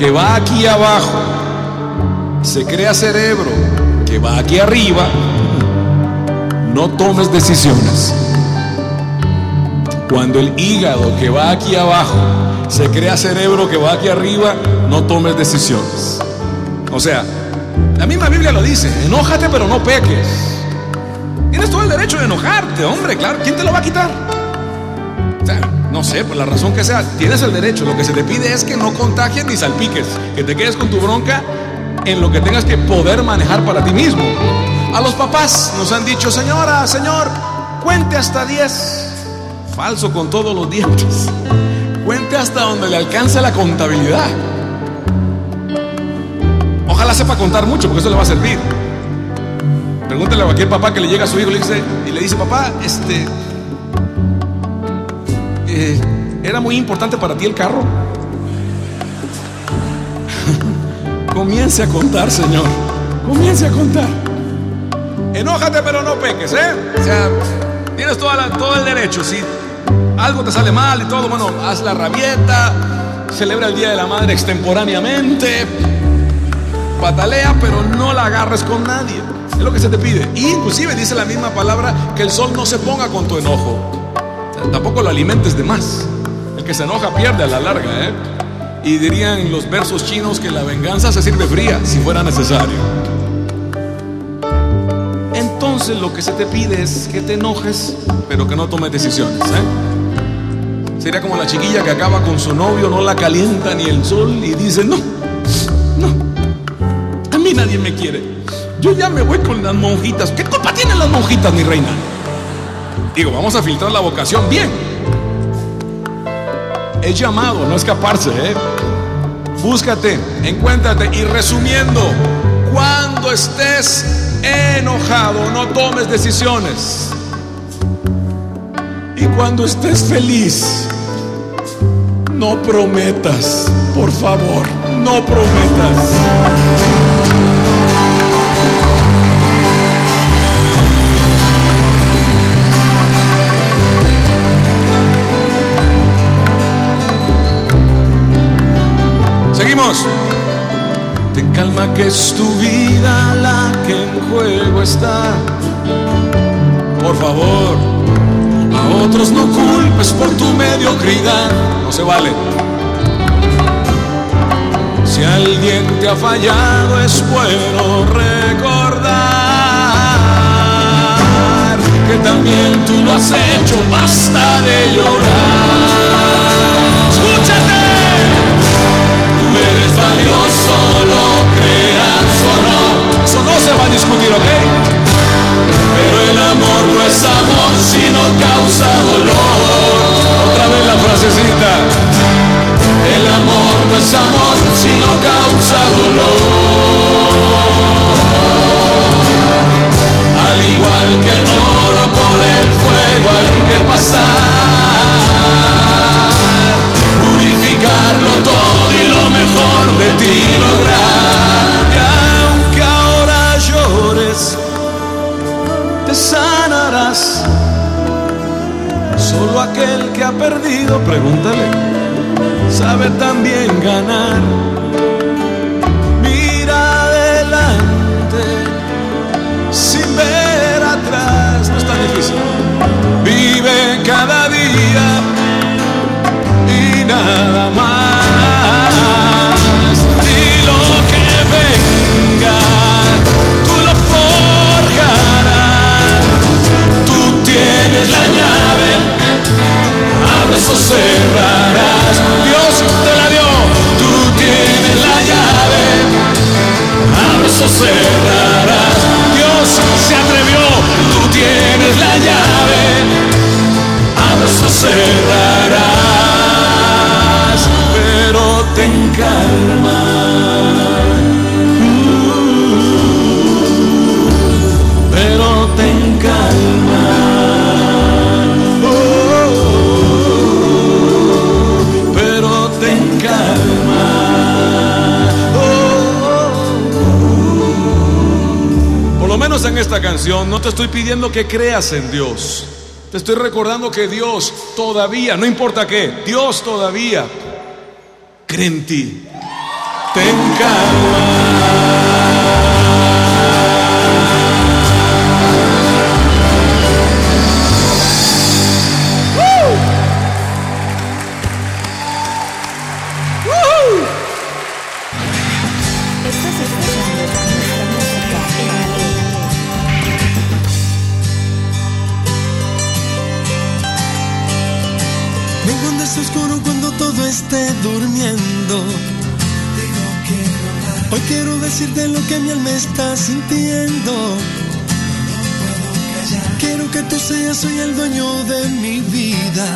que va aquí abajo se crea cerebro que va aquí arriba, no tomes decisiones. Cuando el hígado que va aquí abajo se crea cerebro que va aquí arriba, no tomes decisiones. O sea, la misma Biblia lo dice, enójate pero no peques. Tienes todo el derecho de enojarte, hombre, claro, ¿quién te lo va a quitar? No sé, por la razón que sea, tienes el derecho. Lo que se te pide es que no contagies ni salpiques, que te quedes con tu bronca en lo que tengas que poder manejar para ti mismo. A los papás nos han dicho, señora, señor, cuente hasta 10. Falso con todos los dientes. Cuente hasta donde le alcance la contabilidad. Ojalá sepa contar mucho, porque eso le va a servir. Pregúntale a cualquier papá que le llega a su hijo y le dice, y le dice papá, este, eh, ¿era muy importante para ti el carro? Comience a contar, Señor. Comience a contar. Enójate, pero no peques, ¿eh? O sea, tienes toda todo el derecho. Si algo te sale mal y todo, bueno, haz la rabieta, celebra el Día de la Madre extemporáneamente, patalea, pero no la agarres con nadie. Es lo que se te pide. Y inclusive dice la misma palabra que el sol no se ponga con tu enojo. Tampoco lo alimentes de más. El que se enoja pierde a la larga, ¿eh? Y dirían los versos chinos que la venganza se sirve fría si fuera necesario. Entonces lo que se te pide es que te enojes, pero que no tomes decisiones. ¿eh? Sería como la chiquilla que acaba con su novio, no la calienta ni el sol y dice, no, no, a mí nadie me quiere. Yo ya me voy con las monjitas. ¿Qué culpa tienen las monjitas, mi reina? Digo, vamos a filtrar la vocación bien. Es llamado, no escaparse, ¿eh? Búscate, encuéntrate y resumiendo, cuando estés enojado, no tomes decisiones. Y cuando estés feliz, no prometas, por favor, no prometas. Que es tu vida la que en juego está. Por favor, a otros no culpes por tu mediocridad. No se vale. Si alguien te ha fallado es bueno recordar que también tú lo has hecho. Basta de llorar. no se va a discutir, ¿ok? Pero el amor no es amor si no causa dolor. Otra vez la frasecita. El amor no es amor si no causa dolor. Al igual que el oro por el fuego hay que pasar. Purificarlo todo y lo mejor de ti lograr. Perdido, pregúntale. Sabe también ganar. Mira adelante sin ver atrás. No es tan difícil. Vive cada día y nada más. Y lo que venga, tú lo forjarás. Tú tienes la llave, cerrarás. Dios te la dio, tú tienes la llave, abres o cerrarás. Dios se atrevió, tú tienes la llave, abres o cerrarás, pero ten calma. Esta canción no te estoy pidiendo que creas en Dios. Te estoy recordando que Dios todavía, no importa qué, Dios todavía cree en ti. Ten Estás Ven cuando es oscuro, cuando todo esté durmiendo. Hoy quiero decirte lo que mi alma está sintiendo. Quiero que tú seas hoy el dueño de mi vida.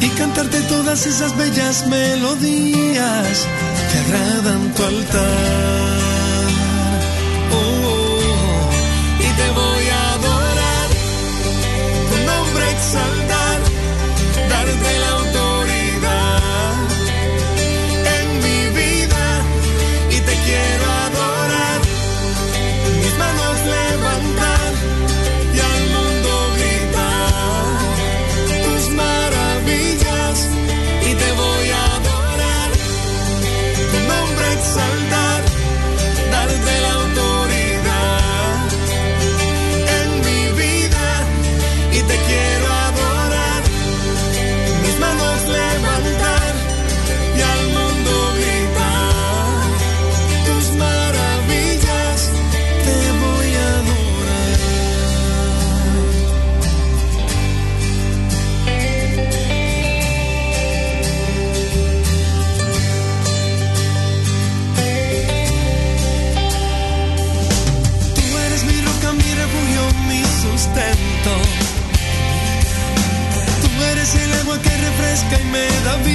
Y cantarte todas esas bellas melodías que agradan tu altar. Oh, oh, oh. Y te voy a adorar tu nombre exaltar, y me da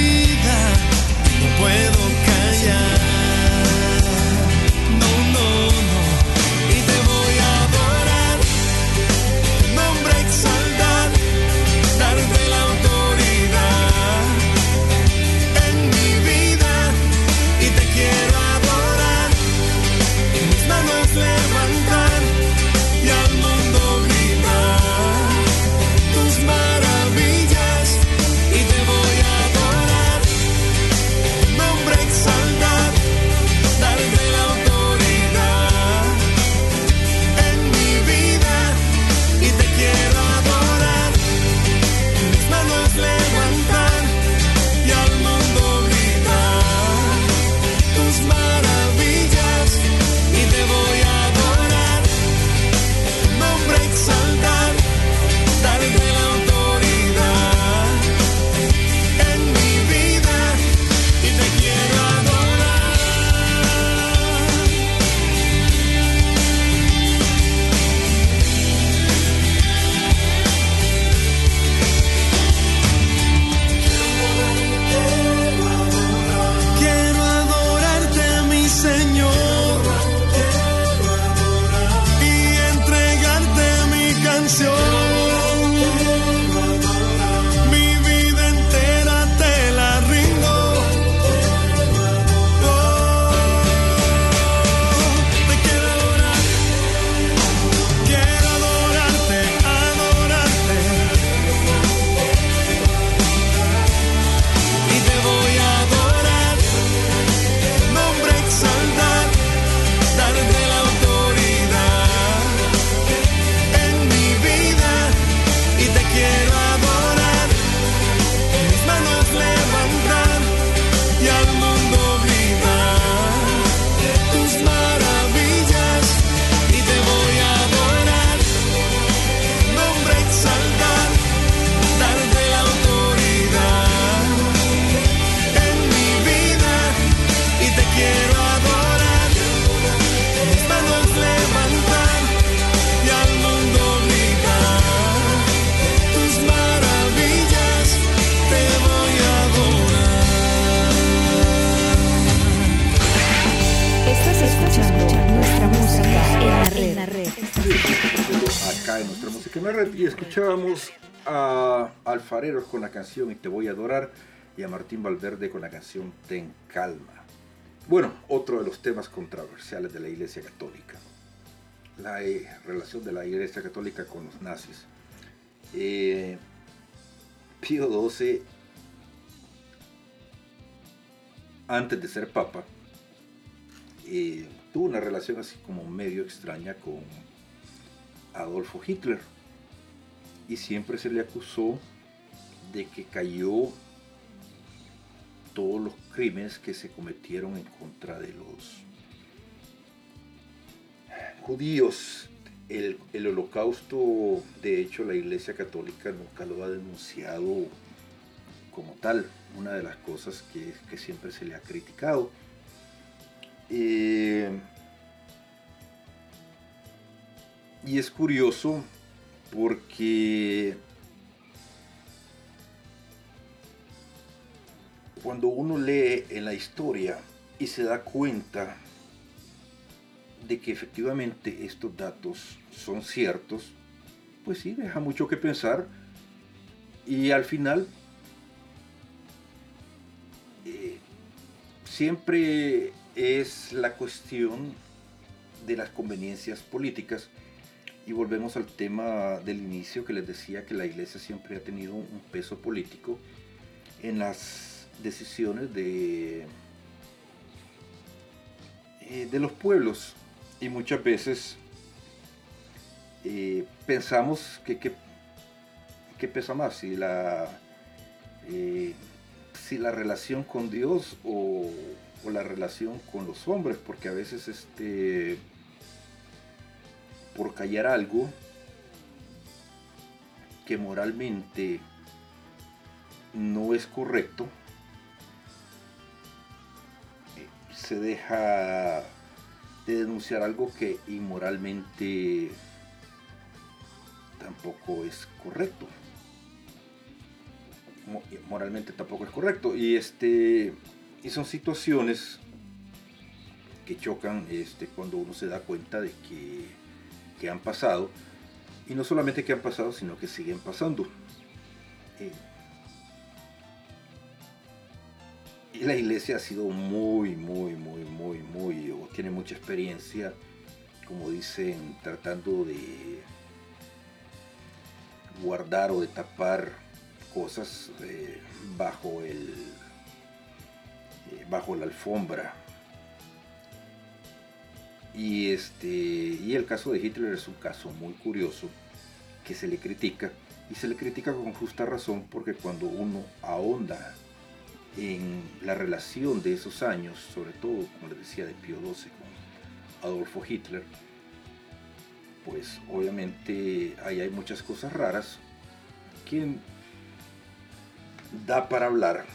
en nuestra música en la red y escuchábamos a Alfareros con la canción Y te voy a adorar y a Martín Valverde con la canción Ten calma. Bueno, otro de los temas controversiales de la Iglesia Católica, la eh, relación de la Iglesia Católica con los nazis. Eh, Pío XII, antes de ser papa, eh, tuvo una relación así como medio extraña con Adolfo Hitler y siempre se le acusó de que cayó todos los crímenes que se cometieron en contra de los judíos. El, el, holocausto, de hecho, la Iglesia Católica nunca lo ha denunciado como tal, una de las cosas que, que siempre se le ha criticado. Eh, y es curioso porque cuando uno lee en la historia y se da cuenta de que efectivamente estos datos son ciertos, pues sí, deja mucho que pensar. Y al final eh, siempre es la cuestión de las conveniencias políticas y volvemos al tema del inicio que les decía que la iglesia siempre ha tenido un peso político en las decisiones de, eh, de los pueblos. Y muchas veces eh, pensamos que, que, pesa más si la, eh, si la relación con Dios o, o, la relación con los hombres, porque a veces este, por callar algo que moralmente no es correcto, se deja de denunciar algo que inmoralmente tampoco es correcto. Moralmente tampoco es correcto. Y este. Y son situaciones que chocan este, cuando uno se da cuenta de que, han pasado. Y no solamente que han pasado, sino que siguen pasando. Eh, la iglesia ha sido muy, muy, muy, muy, muy, o tiene mucha experiencia, como dicen, tratando de guardar o de tapar cosas eh, bajo el eh, bajo la alfombra y este y el caso de Hitler es un caso muy curioso que se le critica y se le critica con justa razón porque cuando uno ahonda en la relación de esos años, sobre todo, como les decía, de Pío XII con Adolfo Hitler, pues obviamente ahí hay muchas cosas raras. Que da para hablar,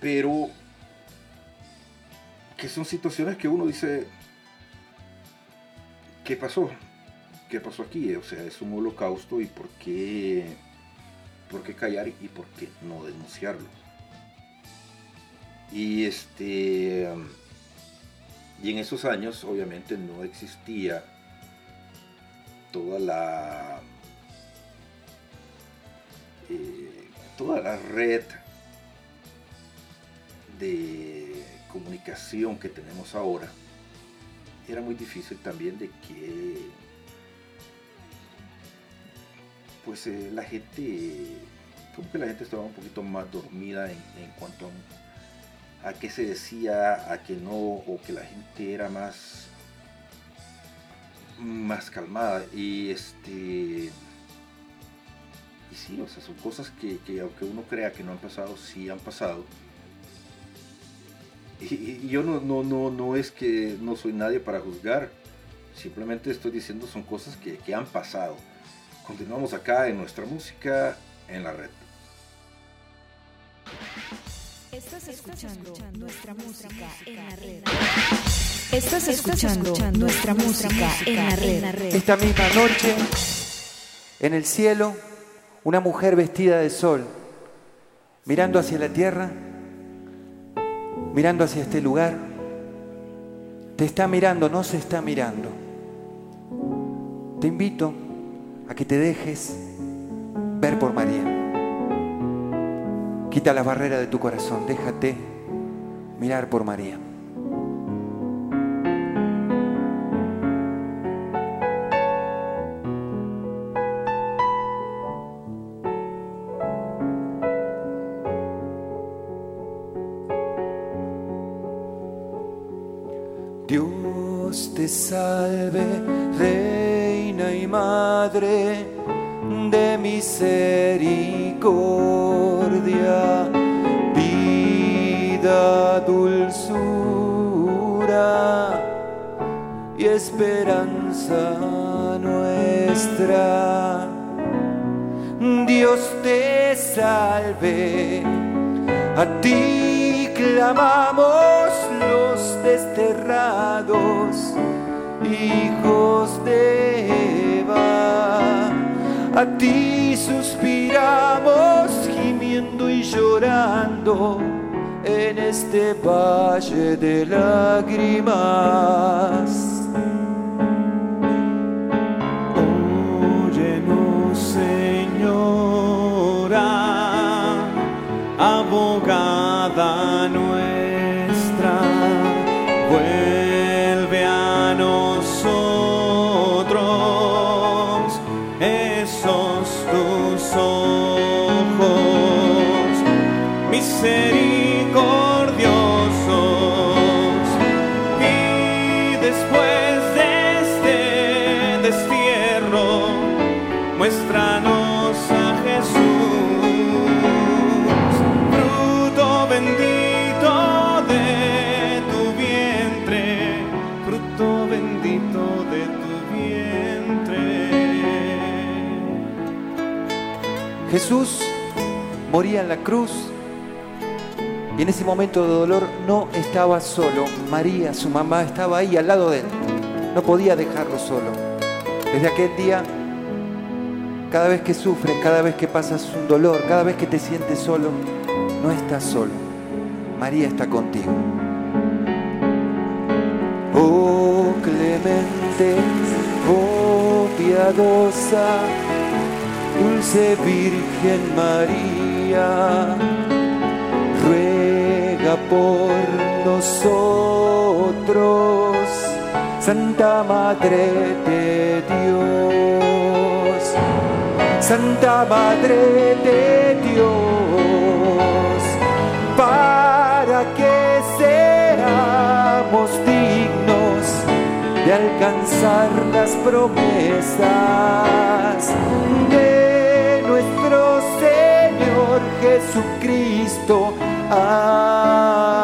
pero que son situaciones que uno dice, ¿qué pasó? ¿Qué pasó aquí? O sea, es un holocausto y por qué por qué callar y por qué no denunciarlo. Y este y en esos años obviamente no existía toda la eh, toda la red de comunicación que tenemos ahora era muy difícil también de que pues eh, la gente, como que la gente estaba un poquito más dormida en, cuanto a, qué se decía, a qué no, o que la gente era más, más calmada. Y este, y sí, o sea, son cosas que, aunque uno crea que no han pasado, sí han pasado. Y, yo no, no, no, no es que no soy nadie para juzgar, simplemente estoy diciendo son cosas que, que han pasado. Continuamos acá en nuestra música en la red. Estás escuchando nuestra música en la red. Estás escuchando nuestra música en la red. Esta misma noche, en el cielo, una mujer vestida de sol, mirando hacia la tierra, mirando hacia este lugar, te está mirando, no se está mirando te invito a que te dejes ver por María. Quita las barreras de tu corazón, déjate mirar por María. De misericordia, vida, dulzura y esperanza nuestra. Dios te salve, a ti clamamos los desterrados, hijos de. A ti suspiramos gimiendo y llorando en este valle de lágrimas. Misericordiosos. Y después de este destierro, muéstranos a Jesús, fruto bendito de tu vientre, fruto bendito de tu vientre. Jesús moría en la cruz y en ese momento de dolor no estaba solo. María, su mamá, estaba ahí al lado de él. No podía dejarlo solo. Desde aquel día, cada vez que sufres, cada vez que pasas un dolor, cada vez que te sientes solo, no estás solo. María está contigo. Oh clemente, oh piadosa, dulce Virgen María, por nosotros, Santa Madre de Dios, Santa Madre de Dios, para que seamos dignos de alcanzar las promesas de nuestro Señor Jesucristo. Amén.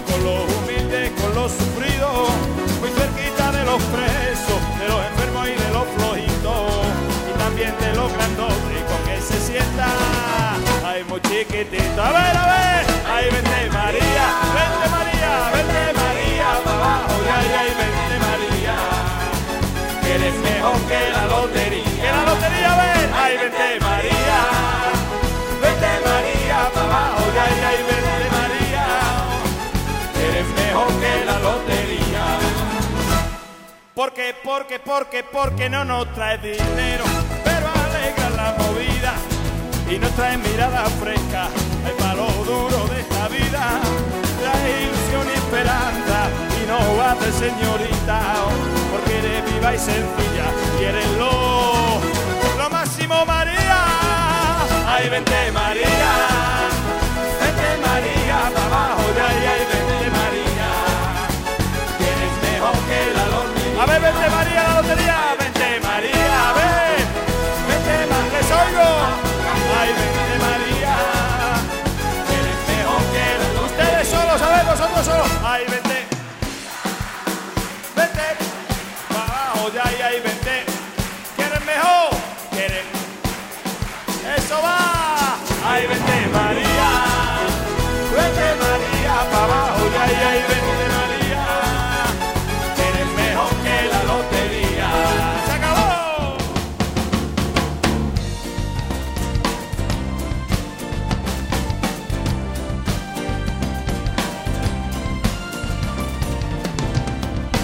Con los humildes, con los sufridos, muy cerquita de los presos, de los enfermos y de los flojitos, y también de los grandotes, con que se sienta, ay muy chiquitito, a ver, a ver, ay vente María, vente María, vente María, pa' abajo, y ay, ay, vente María, que eres mejor que la lotería, que la lotería, a ver, ay vente María, vente María, pa' abajo, y ay, ay, vente Porque, porque, porque, porque no nos trae dinero, pero alegra la movida y nos trae mirada fresca, el palo duro de esta vida, trae ilusión y esperanza y no bate señorita, porque eres viva y sencilla. Quierenlo, lo máximo María. Ay, vente María, vente María, para abajo de ahí, ay, vente A ver, vente María, la lotería, vente María, a ver, vente María, les oigo. Ay, vente María, tienes mejor que. Ustedes solos, a ver, nosotros solos. Ay. Vente,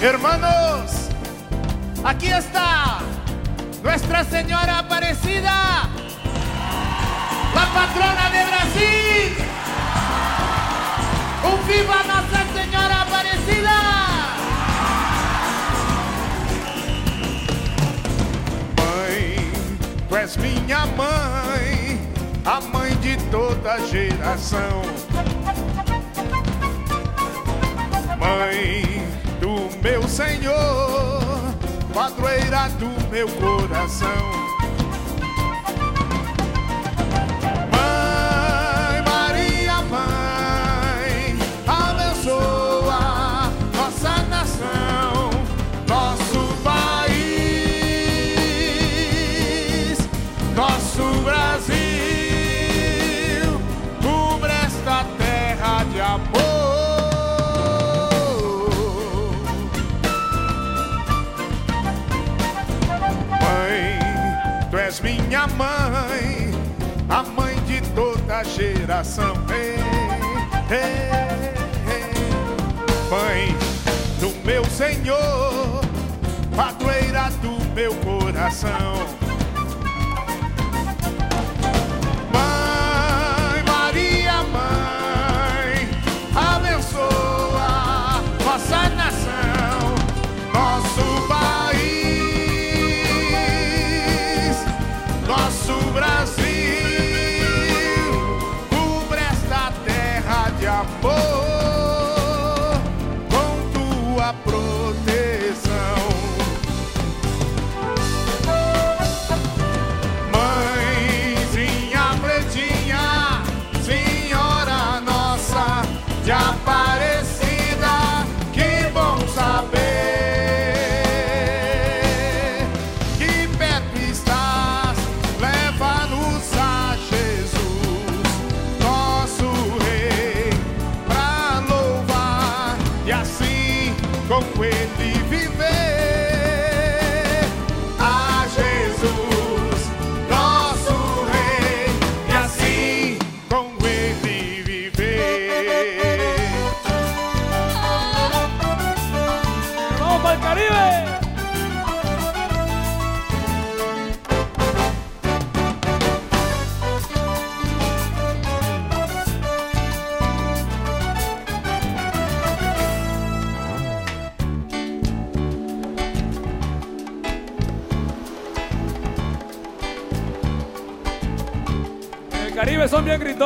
Hermanos, aquí está Nuestra Señora Aparecida, la patrona de Brasil. Un viva Nuestra Señora Aparecida. Mãe, tu és minha mãe, a mãe de toda geração. Mãe meu Senhor, padroeira do meu coração. Geração. Ei, ei, ei. Mãe do meu Senhor, padroeira do meu coração.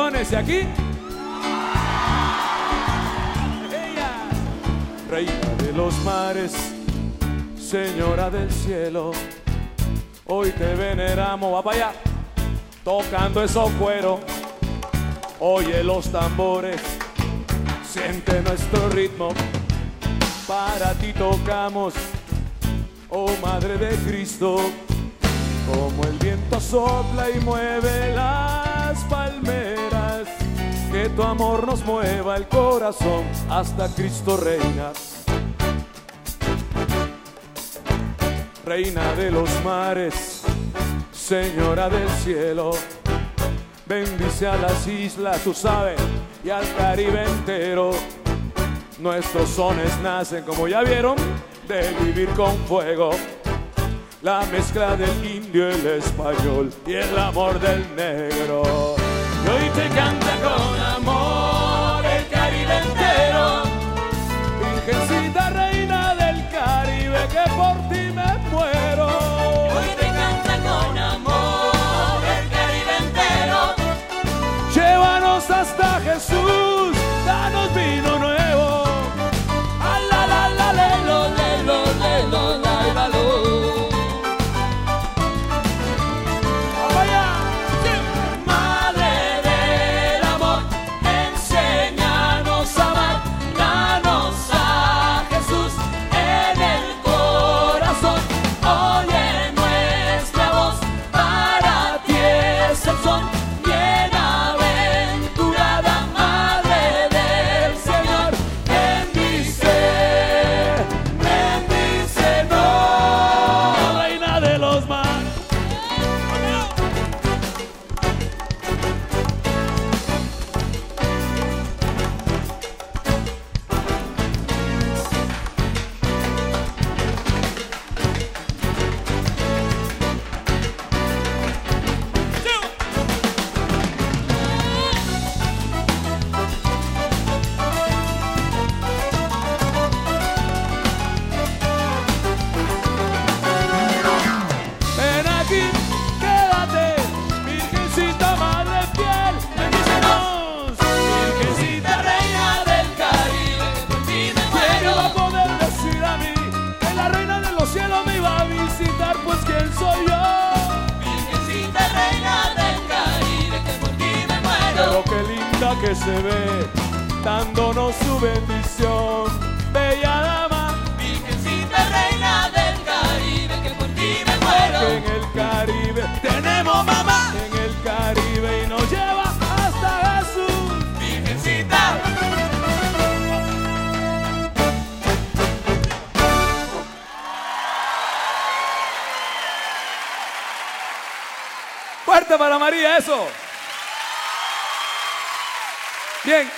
Gritones y aquí. Reina de los mares, Señora del cielo, hoy te veneramos, va para allá, tocando esos cueros, oye los tambores, siente nuestro ritmo, para ti tocamos, oh Madre de Cristo, como el viento sopla y mueve que tu amor nos mueva el corazón hasta Cristo reina. Reina de los mares, Señora del cielo, bendice a las islas, tú sabes, y al Caribe entero. Nuestros sones nacen, como ya vieron, de vivir con fuego. La mezcla del indio, el español y el amor del negro y hoy te canta con amor el Caribe entero. Virgencita reina del Caribe, que por ti me muero. Y hoy te canta con amor el Caribe entero. Llévanos hasta Jesús, danos vino nuevo.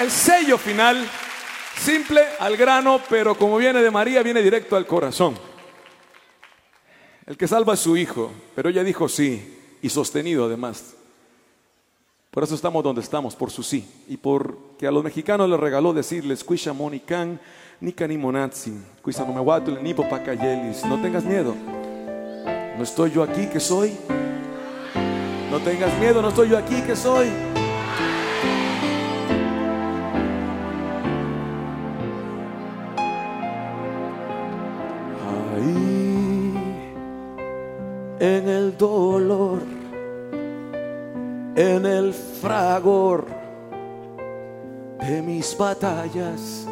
El sello final, simple al grano, pero como viene de María, viene directo al corazón. El que salva a su hijo, pero ella dijo sí, y sostenido además. Por eso estamos donde estamos, por su sí. Y porque a los mexicanos les regaló decirles, Cuisha monican, ni monatsin, cuisa no me guatul, ni popacayelis. No tengas miedo. No estoy yo aquí que soy. No tengas miedo, no estoy yo aquí que soy. En el dolor, en el fragor de mis batallas,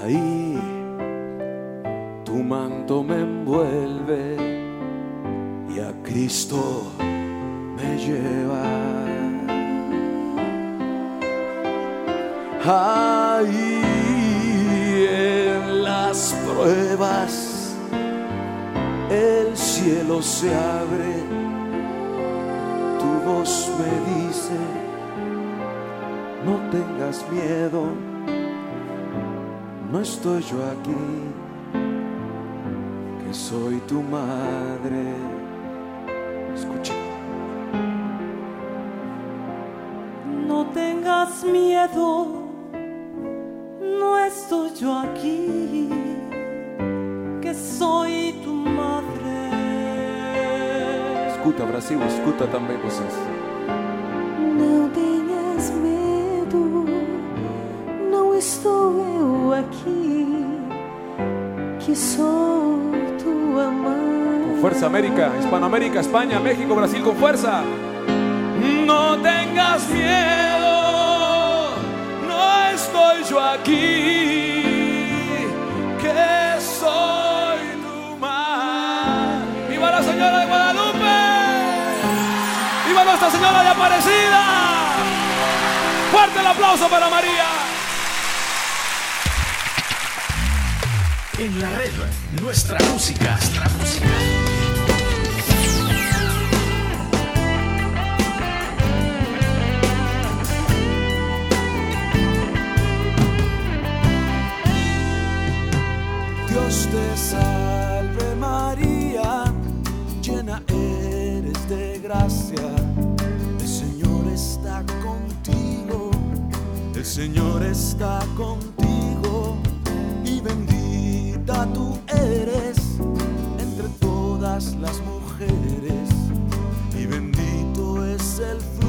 ahí tu manto me envuelve y a Cristo me lleva. Ahí en las pruebas el cielo se abre, tu voz me dice, no tengas miedo, no estoy yo aquí, que soy tu madre. Escucha. No tengas miedo, no estoy yo aquí, que soy tu madre. Escuta, Brasil, escuta também vocês. Não tenhas medo, não estou eu aqui, que sou tua mãe. Con fuerza América, Hispanoamérica, España, México, Brasil, con fuerza. No tengas miedo, no estoy yo aquí, Aparecida! ¡Fuerte el aplauso para María! En la red, nuestra música. Nuestra música. Dios te el Señor está contigo y bendita tú eres entre todas las mujeres. Y bendito es el fruto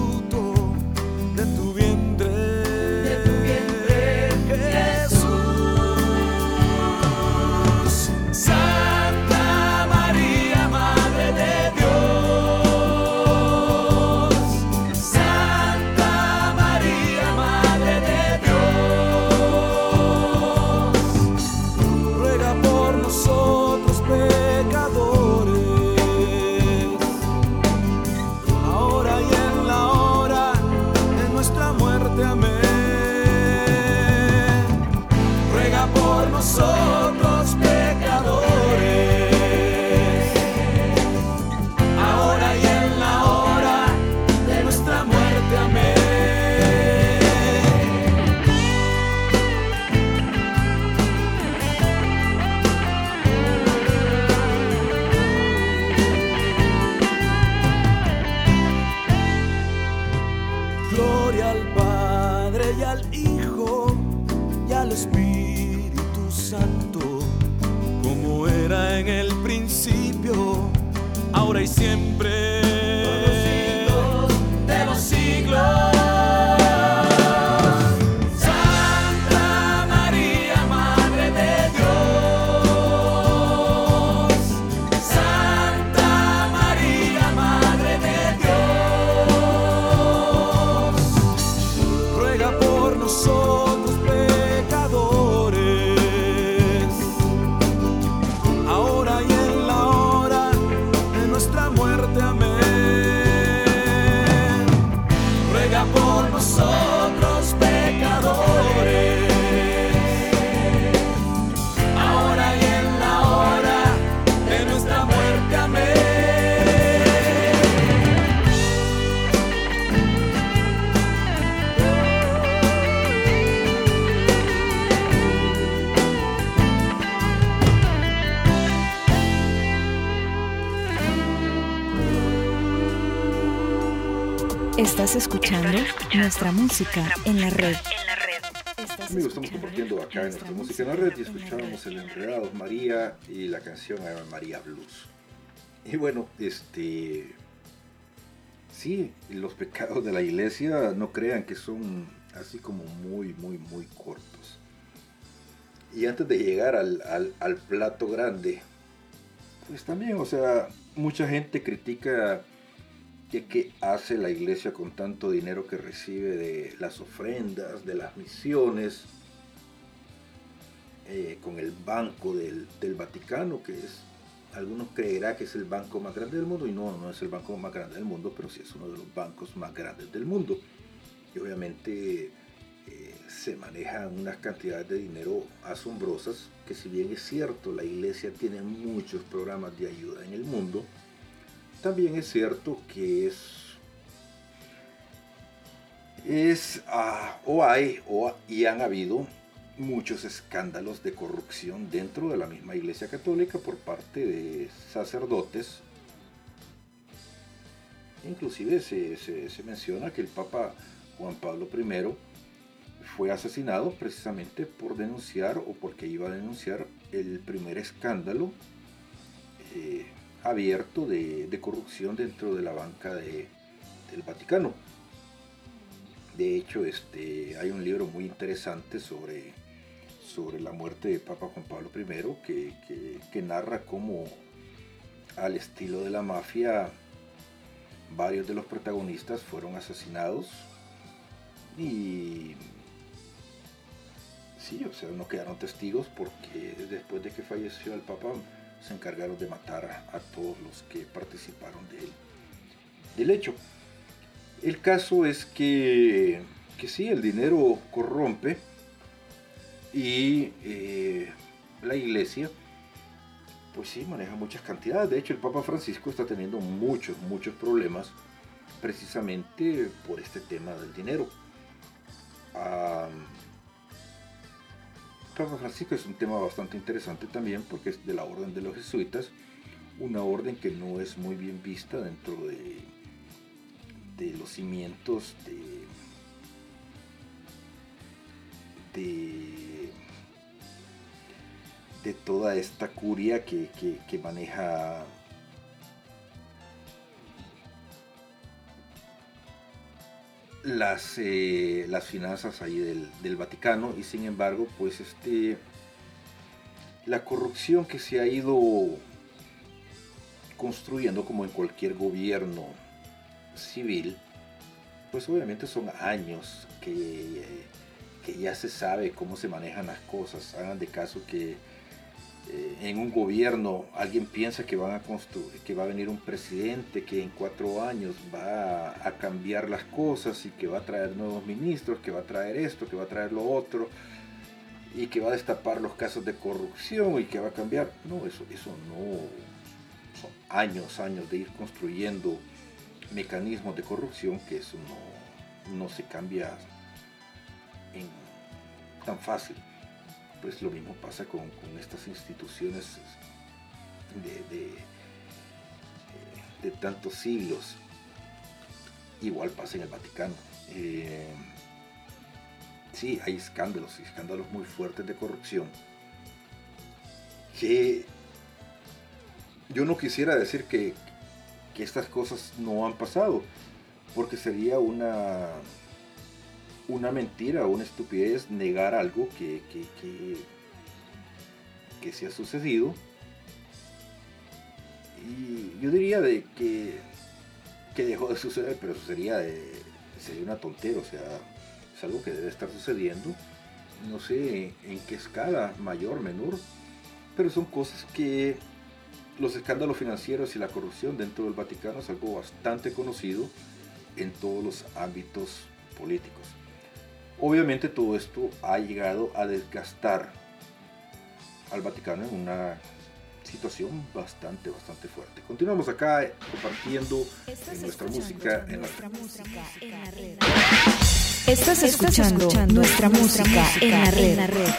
nuestra música en la red. Amigos, estamos compartiendo acá en nuestra música en la red y escuchábamos el Enredados María y la canción Ave María Blues. Y bueno, este. Sí, los pecados de la iglesia no crean que son así como muy, muy, muy cortos. Y antes de llegar al, al- al plato grande, pues también, o sea, mucha gente critica que qué hace la iglesia con tanto dinero que recibe de las ofrendas, de las misiones, eh, con el banco del, Vaticano, que es, algunos creerá que es el banco más grande del mundo, y no, no es el banco más grande del mundo, pero sí es uno de los bancos más grandes del mundo. Y obviamente eh, se manejan unas cantidades de dinero asombrosas, que si bien es cierto, la iglesia tiene muchos programas de ayuda en el mundo, también es cierto que es es ah, o hay o y han habido muchos escándalos de corrupción dentro de la misma Iglesia Católica por parte de sacerdotes. Inclusive se, se- se menciona que el Papa Juan Pablo I fue asesinado precisamente por denunciar o porque iba a denunciar el primer escándalo eh, abierto de, corrupción dentro de la banca de- del Vaticano. De hecho, este, hay un libro muy interesante sobre, sobre la muerte de Papa Juan Pablo I que- que narra cómo al estilo de la mafia varios de los protagonistas fueron asesinados y sí, o sea, no quedaron testigos porque después de que falleció el Papa se encargaron de matar a todos los que participaron del, del hecho. El caso es que, que sí, el dinero corrompe y eh, la iglesia, pues sí, maneja muchas cantidades. De hecho, el Papa Francisco está teniendo muchos, muchos problemas precisamente por este tema del dinero. Ah, Papa Francisco es un tema bastante interesante también porque es de la orden de los jesuitas, una orden que no es muy bien vista dentro de, de los cimientos de, de, de toda esta curia que, que- que maneja las, eh, las finanzas ahí del, del Vaticano y sin embargo pues este la corrupción que se ha ido construyendo como en cualquier gobierno civil pues obviamente son años que, que ya se sabe cómo se manejan las cosas. Hagan de caso que eh, en un gobierno alguien piensa que, van a construir, que va a venir un presidente que en cuatro años va a, cambiar las cosas y que va a traer nuevos ministros, que va a traer esto, que va a traer lo otro y que va a destapar los casos de corrupción y que va a cambiar. No, eso, eso no. Son años, años de ir construyendo mecanismos de corrupción que eso no, no se cambia tan fácil pues lo mismo pasa con, estas instituciones de, tantos siglos. Igual pasa en el Vaticano. Eh, sí, hay escándalos, escándalos muy fuertes de corrupción. Que yo no quisiera decir que estas cosas no han pasado, porque sería una una mentira o una estupidez negar algo que, que, que, que se ha sucedido. Y yo diría de que, que dejó de suceder, pero eso de- sería una tontera, o sea, es algo que debe estar sucediendo. No sé en qué escala, mayor, menor, pero son cosas que los escándalos financieros y la corrupción dentro del Vaticano es algo bastante conocido en todos los ámbitos políticos. Obviamente todo esto ha llegado a desgastar al Vaticano en una situación bastante, bastante fuerte. Continuamos acá compartiendo en nuestra música en la red. Estás escuchando nuestra música en la red.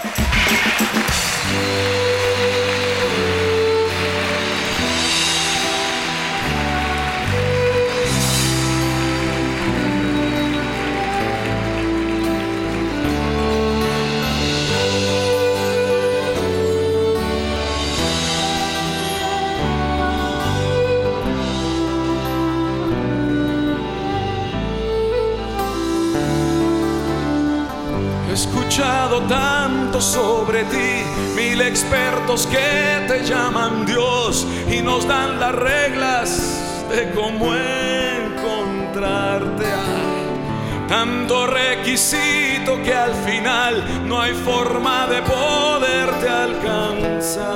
Sobre ti, mil expertos que te llaman Dios y nos dan las reglas de cómo encontrarte. Ay, tanto requisito que al final no hay forma de poderte alcanzar.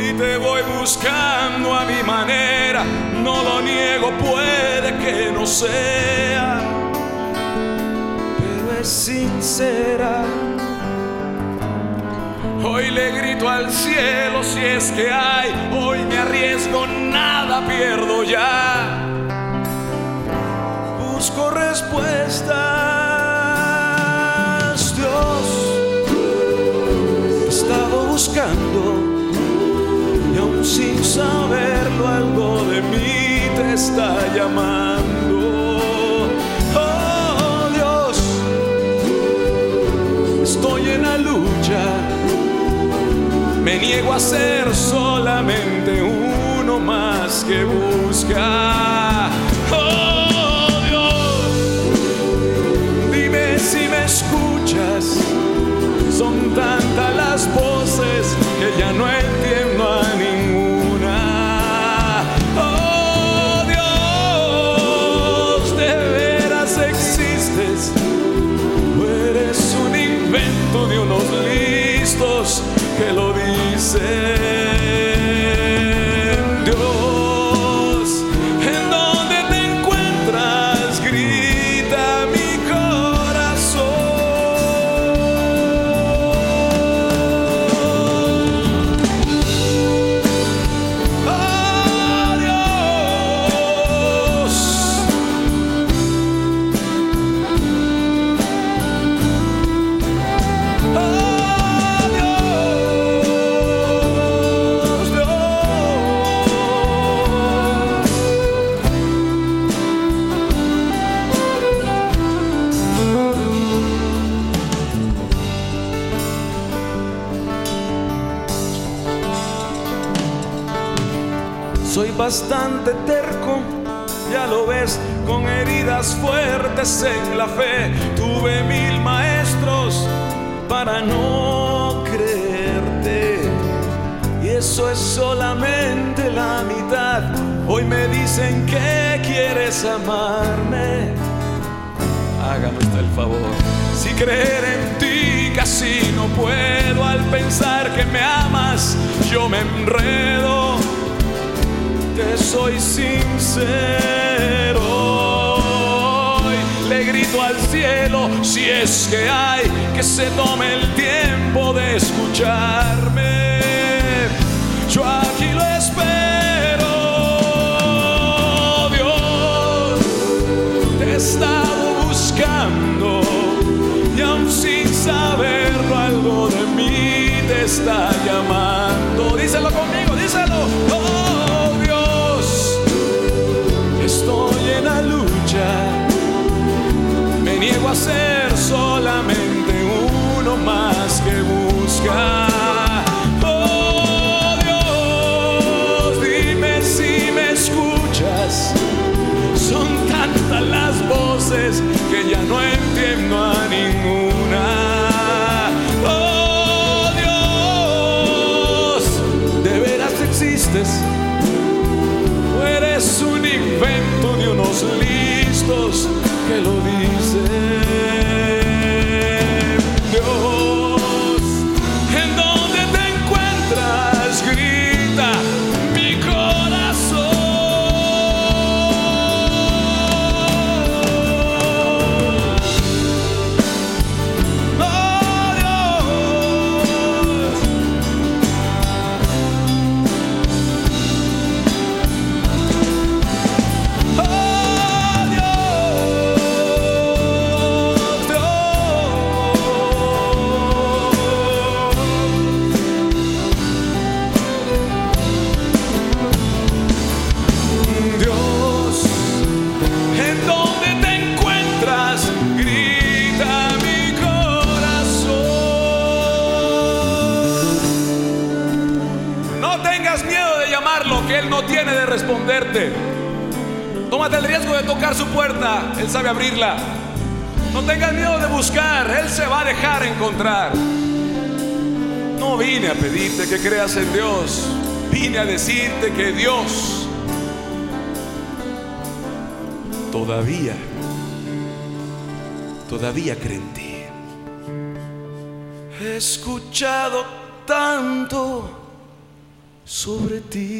Y te voy buscando a mi manera, no lo niego, puede que no sea, sincera. Hoy le grito al cielo si es que hay, hoy me arriesgo, nada pierdo ya. Busco respuestas, Dios. He estado buscando y aún sin saberlo algo de mí te está llamando. Niego a ser solamente uno más que busca. Oh Dios, dime si me escuchas. Son tantas las voces que ya no entiendo a ninguna. Oh Dios, de veras existes. O eres un invento de unos listos que lo bastante terco, ya lo ves, con heridas fuertes en la fe. Tuve mil maestros para no creerte. Y eso es solamente la mitad. Hoy me dicen que quieres amarme. Hágame usted el favor. Si creer en ti casi no puedo al pensar que me amas, yo me enredo te soy sincero. Le grito al cielo si es que hay que se tome el tiempo de escucharme. Yo aquí lo espero, Dios. Te he buscando y aún sin saberlo algo de mí te está que lo dicen. Responderte. Tómate el riesgo de tocar su puerta, Él sabe abrirla. No tengas miedo de buscar, Él se va a dejar encontrar. No vine a pedirte que creas en Dios, vine a decirte que Dios todavía, todavía cree en ti. He escuchado tanto sobre ti.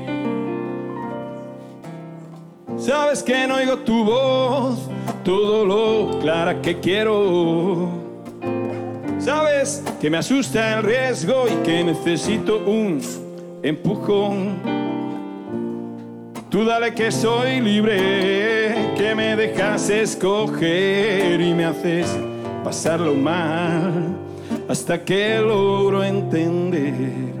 Sabes que no oigo tu voz, todo lo clara que quiero. Sabes que me asusta el riesgo y que necesito un empujón. Tú dale que soy libre, que me dejas escoger y me haces pasarlo mal hasta que logro entender.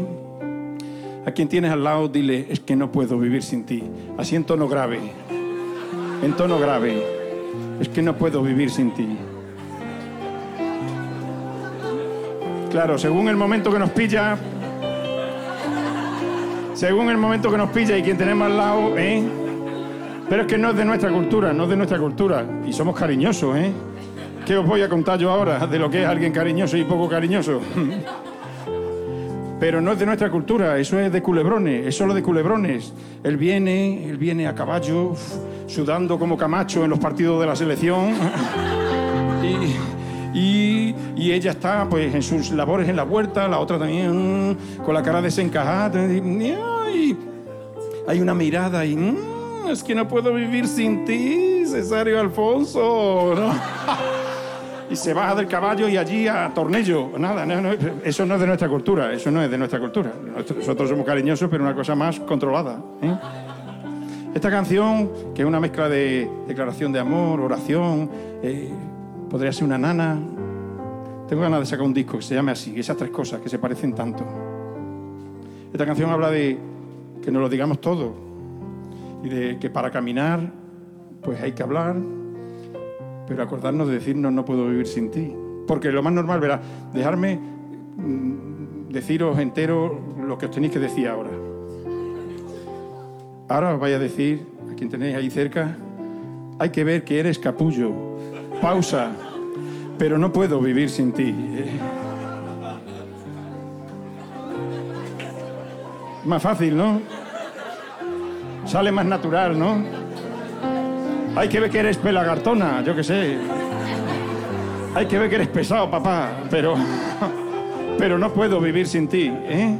A quien tienes al lado, dile, es que no puedo vivir sin ti. Así en tono grave. En tono grave. Es que no puedo vivir sin ti. Claro, según el momento que nos pilla, según el momento que nos pilla y quien tenemos al lado, ¿eh? Pero es que no es de nuestra cultura, no es de nuestra cultura. Y somos cariñosos, ¿eh? ¿Qué os voy a contar yo ahora de lo que es alguien cariñoso y poco cariñoso? Pero no es de nuestra cultura, eso es de culebrones, es solo de culebrones. Él viene, él viene a caballo, sudando como Camacho en los partidos de la selección. Y, y- y ella está pues en sus labores en la huerta, la otra también mm, con la cara desencajada. Y, ay, hay una mirada y mm, es que no puedo vivir sin ti, Cesario Alfonso. ¿no? y se baja del caballo y allí a tornillo. Nada, no, no, eso no es de nuestra cultura, eso no es de nuestra cultura. Nosotros somos cariñosos, pero una cosa más controlada. ¿eh? Esta canción, que es una mezcla de declaración de amor, oración, eh, podría ser una nana. Tengo ganas de sacar un disco que se llame así, esas tres cosas que se parecen tanto. Esta canción habla de que nos lo digamos todo y de que para caminar, pues hay que hablar, pero acordarnos de decirnos no puedo vivir sin ti. Porque lo más normal, verá, dejarme mm, deciros entero lo que os tenéis que decir ahora. Ahora os vais a decir, a quien tenéis ahí cerca, hay que ver que eres capullo. Pausa. Pero no puedo vivir sin ti. Más fácil, ¿no? Sale más natural, ¿no? Hay que ver que eres pelagartona, yo qué sé. Hay que ver que eres pesado, papá, pero, pero no puedo vivir sin ti, ¿eh?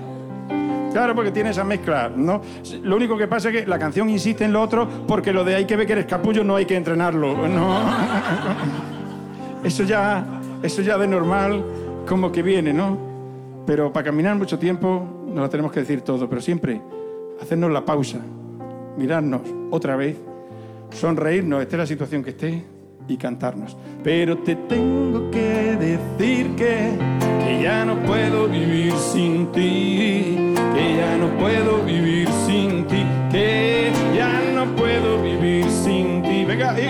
Claro, porque tiene esa mezcla, ¿no? Lo único que pasa es que la canción insiste en lo otro porque lo de hay que ver que eres capullo no hay que entrenarlo, ¿no? Eso ya, eso ya de normal como que viene, ¿no? Pero para caminar mucho tiempo nos lo tenemos que decir todo, pero siempre hacernos la pausa, mirarnos otra vez sonreírnos, esté la situación que esté, y cantarnos. Pero te tengo que decir que, que ya no puedo vivir sin ti, que ya no puedo vivir sin ti, que ya no puedo vivir sin ti. Venga, y,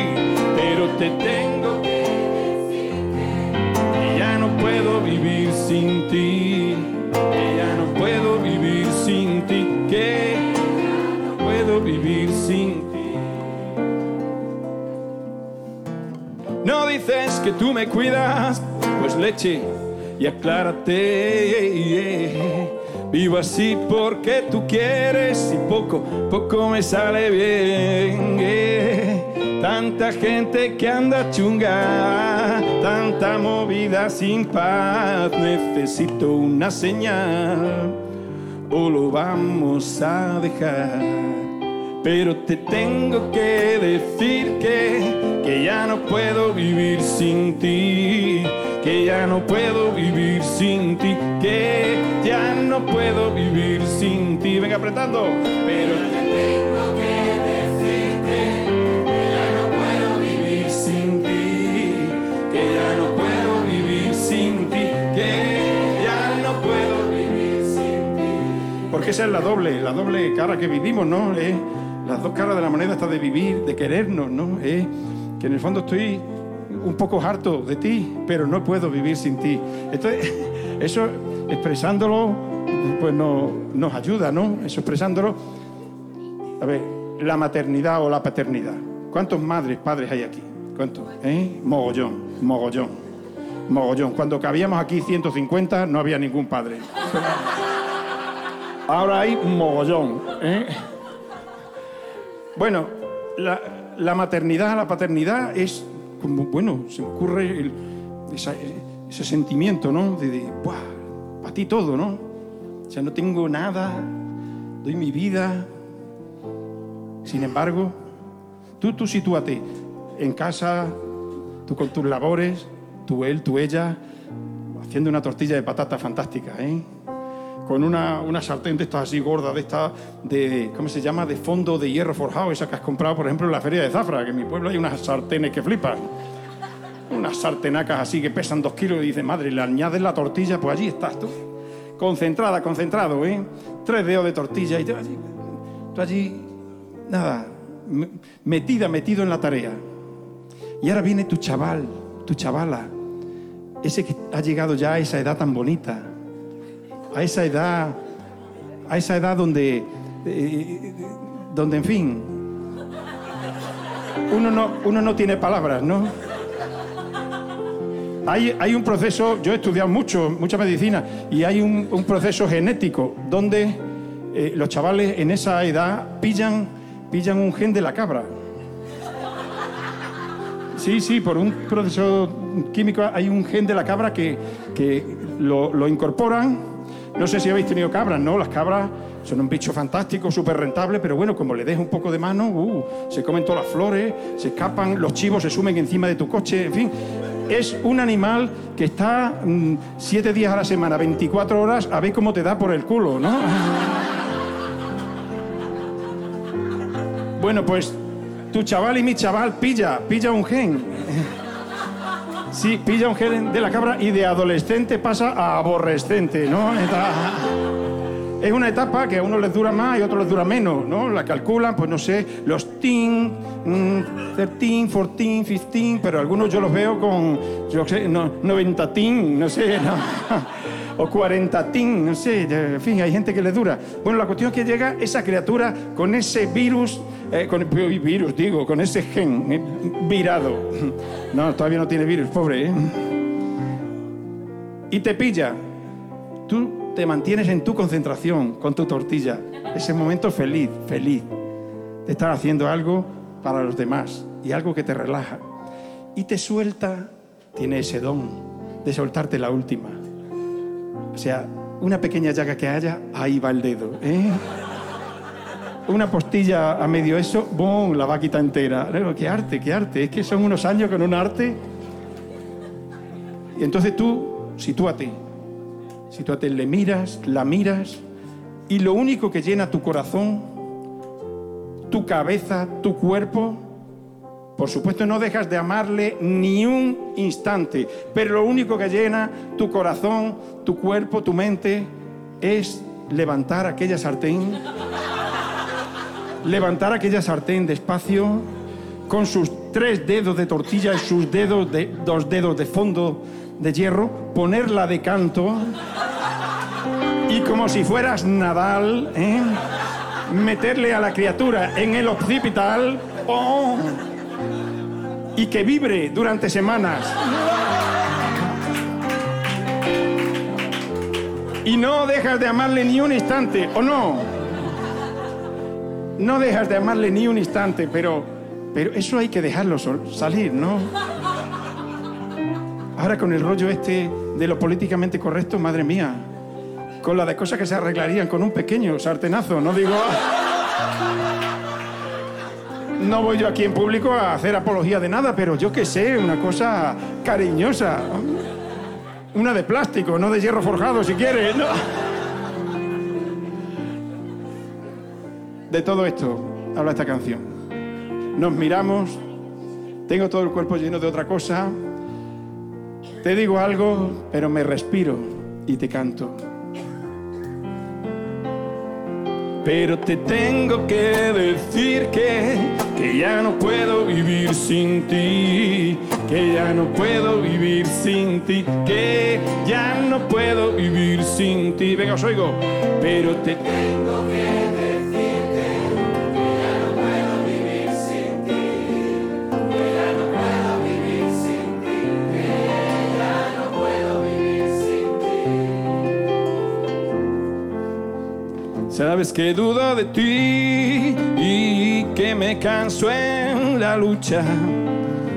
pero te tengo que decir que ya no puedo vivir sin ti, que ya no puedo vivir No dices que tú me cuidas, pues leche y aclárate. Vivo así porque tú quieres y poco, poco me sale bien. eh. Tanta gente que anda chunga, tanta movida sin paz. Necesito una señal o lo vamos a dejar. Pero te tengo que decir que, que ya no puedo vivir sin ti, que ya no puedo vivir sin ti, que ya no puedo vivir sin ti. Venga apretando. Pero te tengo que decir que, que ya no puedo vivir sin ti, que ya no puedo vivir sin ti, que ya no puedo vivir sin ti. Porque esa es la doble, la doble cara que vivimos, ¿no? Eh, Las dos caras de la moneda está de vivir, de querernos, ¿no? Eh, Que en el fondo estoy un poco harto de ti, pero no puedo vivir sin ti. Entonces, eso expresándolo, pues no, nos ayuda, ¿no? Eso expresándolo. A ver, la maternidad o la paternidad. ¿Cuántos madres, padres hay aquí? ¿Cuántos? ¿Eh? Mogollón, mogollón, mogollón. Cuando cabíamos aquí 150 no había ningún padre. Ahora hay mogollón. ¿eh? Bueno, la, maternidad, la paternidad es como, bueno, se me ocurre ese sentimiento, ¿no? De, de para ti todo, ¿no? O sea, no tengo nada, doy mi vida. Sin embargo, tú, tú sitúate en casa, tú con tus labores, tú él, tú ella, haciendo una tortilla de patata fantástica, ¿eh? Con una, una sartén de estas así gorda, de estas, de, ¿cómo se llama? De fondo de hierro forjado, esa que has comprado, por ejemplo, en la feria de Zafra, que en mi pueblo hay unas sartenes que flipan. Unas sartenacas así que pesan dos kilos y dices, madre, le añades la tortilla, pues allí estás tú. Concentrada, concentrado, ¿eh? Tres dedos de tortilla y tú allí, tú allí nada, me- metida, metido en la tarea. Y ahora viene tu chaval, tu chavala, ese que ha llegado ya a esa edad tan bonita, a esa edad, a esa edad donde, eh, donde en fin, uno no, uno no tiene palabras, ¿no? Hay, hay un proceso, yo he estudiado mucho, mucha medicina, y hay un, proceso genético donde eh, los chavales en esa edad pillan, pillan un gen de la cabra. Sí, sí, por un proceso químico hay un gen de la cabra que, que lo incorporan. No sé si habéis tenido cabras, ¿no? Las cabras son un bicho fantástico, súper rentable, pero bueno, como le des un poco de mano, uh, se comen todas las flores, se escapan, los chivos se sumen encima de tu coche, en fin. Es un animal que está mm, siete días a la semana, 24 horas, a ver cómo te da por el culo, ¿no? Bueno, pues tu chaval y mi chaval pilla, pilla un gen. Sí, pilla un gen de la cabra y de adolescente pasa a aborrecente, ¿no? Es una etapa que a unos les dura más y a otros les dura menos, ¿no? La calculan, pues no sé, los teen, mm, 13, 14, 15, pero algunos yo los veo con, yo sé, no, 90 teen, no sé, no. O 40 teen, no sé, en fin, hay gente que le dura. Bueno, la cuestión es que llega esa criatura con ese virus, eh, con virus, digo, con ese gen eh, virado. No, todavía no tiene virus, pobre, ¿eh? Y te pilla. Tú te mantienes en tu concentración con tu tortilla. Ese momento feliz, feliz. De estar haciendo algo para los demás y algo que te relaja. Y te suelta, tiene ese don de soltarte la última. O sea, una pequeña llaga que haya, ahí va el dedo. ¿eh? Una postilla a medio eso, ¡bum! La va a quitar entera. ¡Qué arte, qué arte! Es que son unos años con un arte. Y entonces tú, sitúate. Sitúate, le miras, la miras, y lo único que llena tu corazón, tu cabeza, tu cuerpo, por supuesto no dejas de amarle ni un instante, pero lo único que llena tu corazón, tu cuerpo, tu mente, es levantar aquella sartén, levantar aquella sartén despacio, con sus tres dedos de tortilla y sus dedos de, dos dedos de fondo de hierro, ponerla de canto y como si fueras Nadal, ¿eh? meterle a la criatura en el occipital ¡pum! Y que vibre durante semanas. Y no dejas de amarle ni un instante, ¿o no? No dejas de amarle ni un instante, pero, pero eso hay que dejarlo salir, ¿no? Ahora con el rollo este de lo políticamente correcto, madre mía, con la de cosas que se arreglarían con un pequeño sartenazo, no digo... No voy yo aquí en público a hacer apología de nada, pero yo que sé, una cosa cariñosa. Una de plástico, no de hierro forjado, si quieres. De todo esto habla esta canción. Nos miramos, tengo todo el cuerpo lleno de otra cosa. Te digo algo, pero me respiro y te canto. Pero te tengo que decir que, que ya no puedo vivir sin ti, que ya no puedo vivir sin ti, que ya no puedo vivir sin ti. Venga, os oigo. Pero te tengo que decir Sabes que dudo de ti y que me canso en la lucha.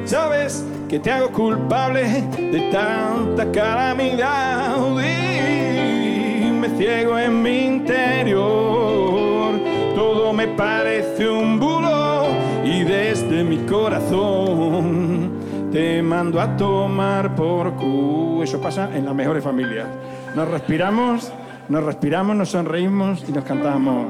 Sabes que te hago culpable de tanta calamidad y me ciego en mi interior. Todo me parece un bulo y desde mi corazón te mando a tomar por cu. Eso pasa en las mejores familias. Nos respiramos, nos respiramos, nos sonreímos y nos cantamos.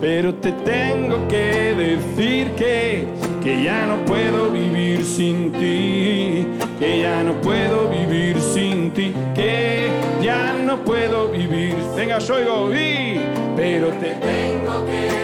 Pero te tengo que decir que, que ya no puedo vivir sin ti, que ya no puedo vivir sin ti, que ya no puedo vivir. Venga, os oigo, y, pero te tengo que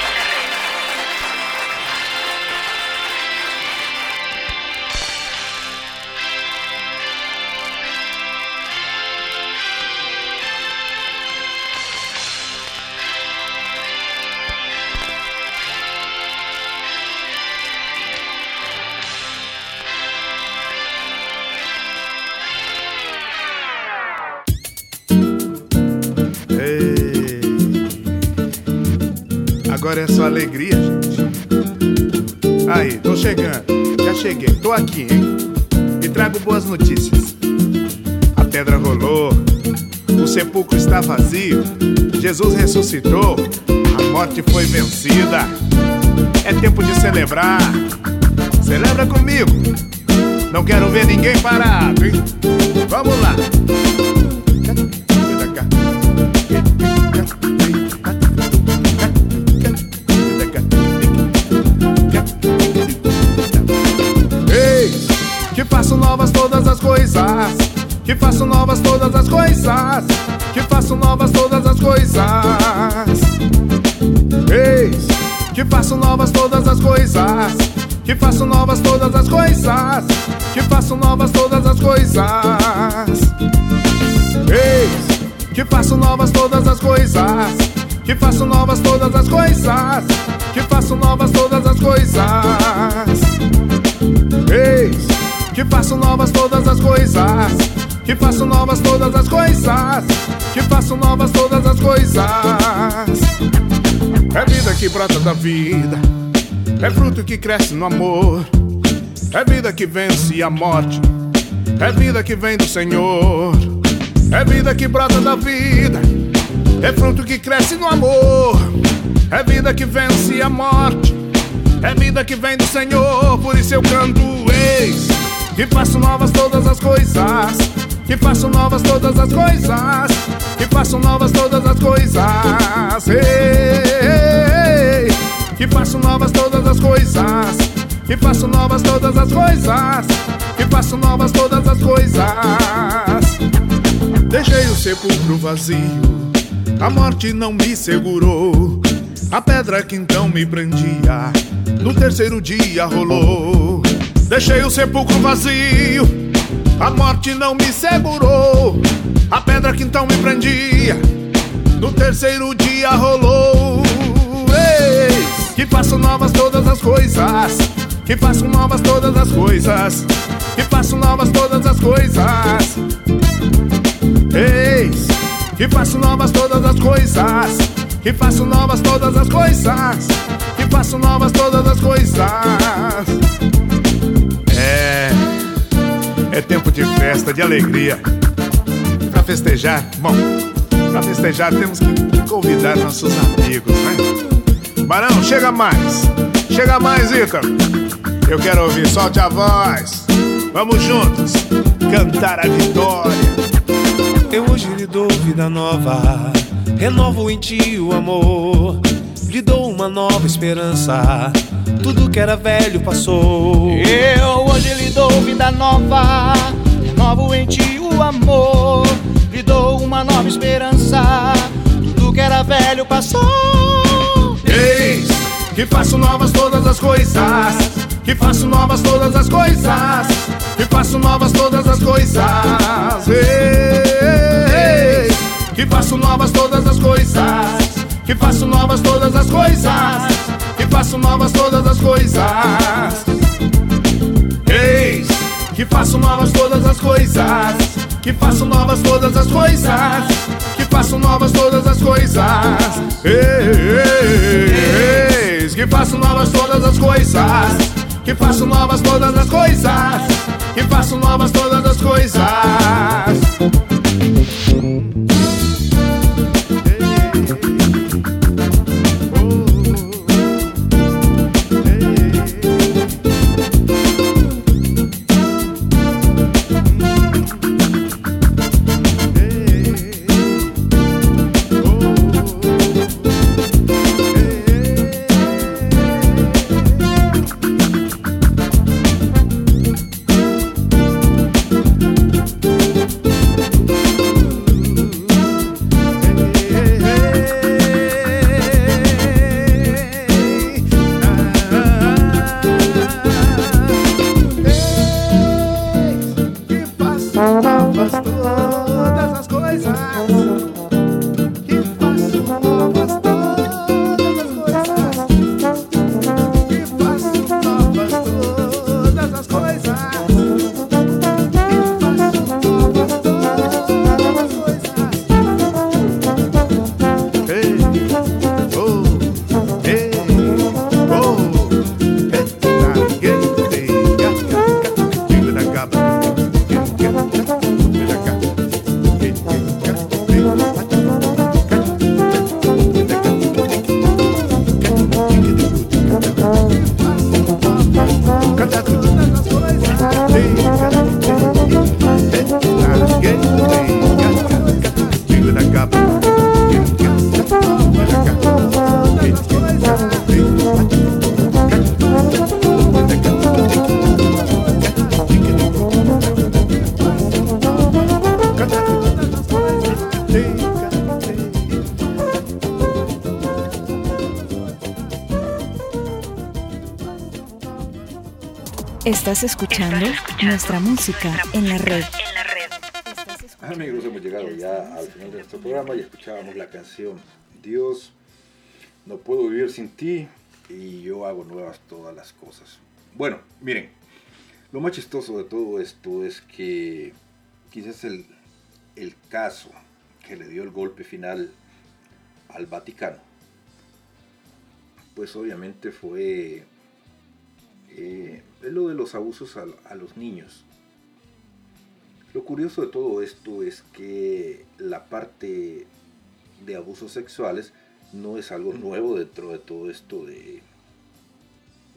Só alegria, gente. Aí, tô chegando. Já cheguei, tô aqui, hein? E trago boas notícias. A pedra rolou, o sepulcro está vazio, Jesus ressuscitou, a morte foi vencida. É tempo de celebrar. Celebra comigo. Não quero ver ninguém parado, hein? Vamos lá. Que faço novas todas as coisas, que faço novas todas as coisas. Eis que faço novas todas as coisas, que faço novas todas as coisas, que faço novas todas as coisas. Eis que faço novas todas as coisas, que faço novas todas as coisas, que faço novas todas as coisas. É vida que brota da vida, é fruto que cresce no amor, é vida que vence a morte, é vida que vem do Senhor, é vida que brota da vida, é fruto que cresce no amor, é vida que vence a morte, é vida que vem do Senhor, por isso eu canto eis, que faço novas todas as coisas, que faço novas todas as coisas, que faço novas todas as coisas, ei, que faço novas todas as coisas, que faço novas todas as coisas, que faço novas todas as coisas. Deixei o sepulcro vazio, a morte não me segurou. A pedra que então me prendia, no terceiro dia rolou. Deixei o sepulcro vazio, a morte não me segurou. A pedra que então me prendia, no terceiro dia rolou. Que faço novas todas as coisas, que faço novas todas as coisas, que faço novas todas as coisas. Eis que faço novas todas as coisas, que faço novas todas as coisas, que faço novas todas as coisas. É, é tempo de festa, de alegria. Pra festejar, bom, pra festejar temos que convidar nossos amigos, né? Barão, chega mais, chega mais, Ícaro. Eu quero ouvir, solte a voz. Vamos juntos cantar a vitória. Eu hoje lhe dou vida nova, renovo em ti o amor, lhe dou uma nova esperança. Tudo que era velho passou. Eu hoje lhe dou vida nova, renovo em ti o amor, lhe dou uma nova esperança. Tudo que era velho passou. Que faço novas todas as coisas, que faço novas todas as coisas, que faço novas todas as coisas. Eis que faço novas todas as coisas, que faço novas todas as coisas, que faço novas todas as coisas. Eis que faço novas todas as coisas, que faço novas todas as coisas, que faço novas todas as coisas. Eis que faço novas todas as coisas, que faço novas todas as coisas, que faço novas todas as coisas. Estás escuchando nuestra música en la red. Amigos, hemos llegado ya al final de nuestro programa y escuchábamos la canción Dios, no puedo vivir sin ti y yo hago nuevas todas las cosas. Bueno, miren, lo más chistoso de todo esto es que quizás el, el caso que le dio el golpe final al Vaticano, pues obviamente fue eh, lo de los abusos a, a los niños. Lo curioso de todo esto es que la parte de abusos sexuales no es algo nuevo dentro de todo esto de,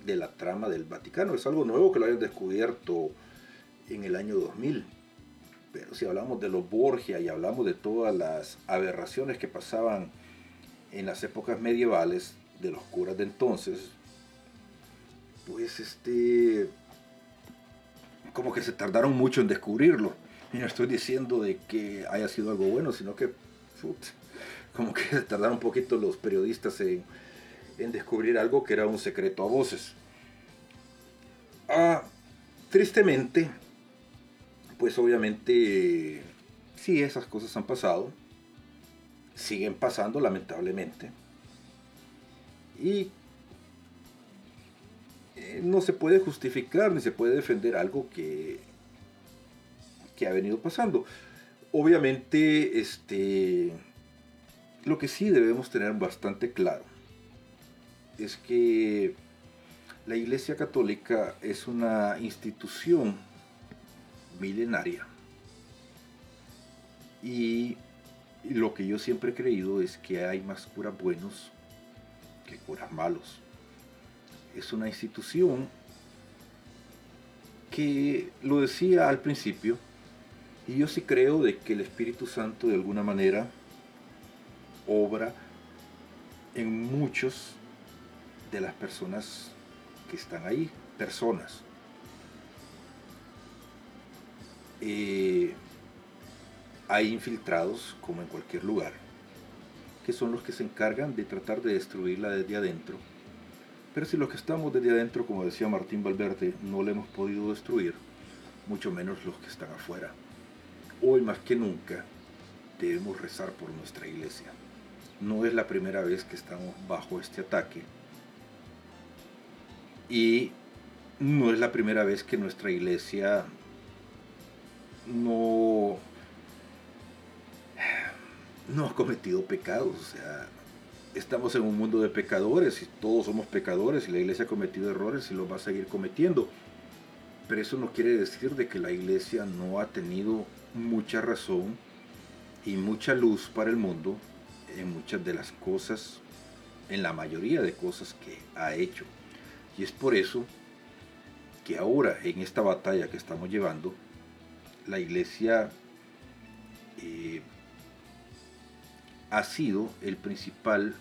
de la trama del Vaticano. Es algo nuevo que lo hayan descubierto en el año 2000. Pero si hablamos de los Borgia y hablamos de todas las aberraciones que pasaban en las épocas medievales de los curas de entonces, pues este como que se tardaron mucho en descubrirlo. Y no estoy diciendo de que haya sido algo bueno, sino que como que se tardaron un poquito los periodistas en, en, descubrir algo que era un secreto a voces. Ah, tristemente, pues obviamente, sí, esas cosas han pasado, siguen pasando lamentablemente. Y eh, no se puede justificar ni se puede defender algo que, que ha venido pasando. Obviamente, este, lo que sí debemos tener bastante claro es que la Iglesia Católica es una institución milenaria. Y lo que yo siempre he creído es que hay más curas buenos que curas malos. Es una institución que lo decía al principio, y yo sí creo de que el Espíritu Santo de alguna manera obra en muchos de las personas que están ahí, personas. Eh, hay infiltrados, como en cualquier lugar, que son los que se encargan de tratar de destruirla desde adentro. Pero si los que estamos desde adentro, como decía Martín Valverde, no le hemos podido destruir, mucho menos los que están afuera. Hoy más que nunca debemos rezar por nuestra iglesia. No es la primera vez que estamos bajo este ataque. Y no es la primera vez que nuestra iglesia no, no ha cometido pecados. O sea, estamos en un mundo de pecadores y todos somos pecadores y la iglesia ha cometido errores y los va a seguir cometiendo. Pero eso no quiere decir de que la iglesia no ha tenido mucha razón y mucha luz para el mundo en muchas de las cosas, en la mayoría de cosas que ha hecho. Y es por eso que ahora en esta batalla que estamos llevando, la iglesia eh, ha sido el principal,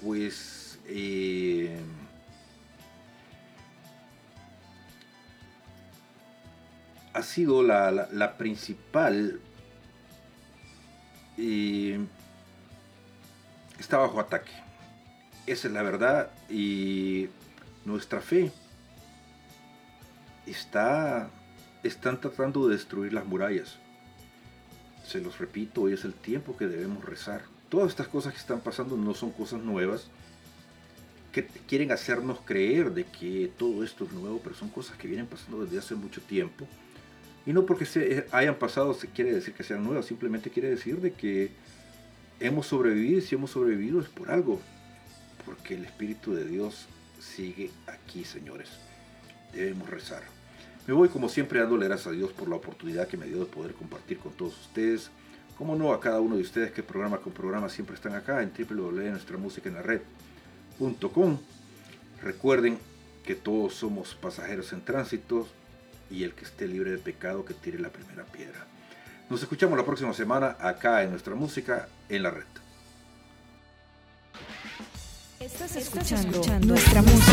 pues, eh, ha sido la, la, principal, eh, está bajo ataque. Esa es la verdad y nuestra fe está, están tratando de destruir las murallas. Se los repito, hoy es el tiempo que debemos rezar. Todas estas cosas que están pasando no son cosas nuevas, que quieren hacernos creer de que todo esto es nuevo, pero son cosas que vienen pasando desde hace mucho tiempo. Y no porque se hayan pasado se quiere decir que sean nuevas, simplemente quiere decir de que hemos sobrevivido y si hemos sobrevivido es por algo, porque el Espíritu de Dios sigue aquí, señores. Debemos rezar. Me voy como siempre dándole gracias a Dios por la oportunidad que me dio de poder compartir con todos ustedes. Como no a cada uno de ustedes que programa con programa siempre están acá en www.nuestramusicaenlared.com. Recuerden que todos somos pasajeros en tránsito y el que esté libre de pecado que tire la primera piedra. Nos escuchamos la próxima semana acá en nuestra música en la red. Estás escuchando, nuestra música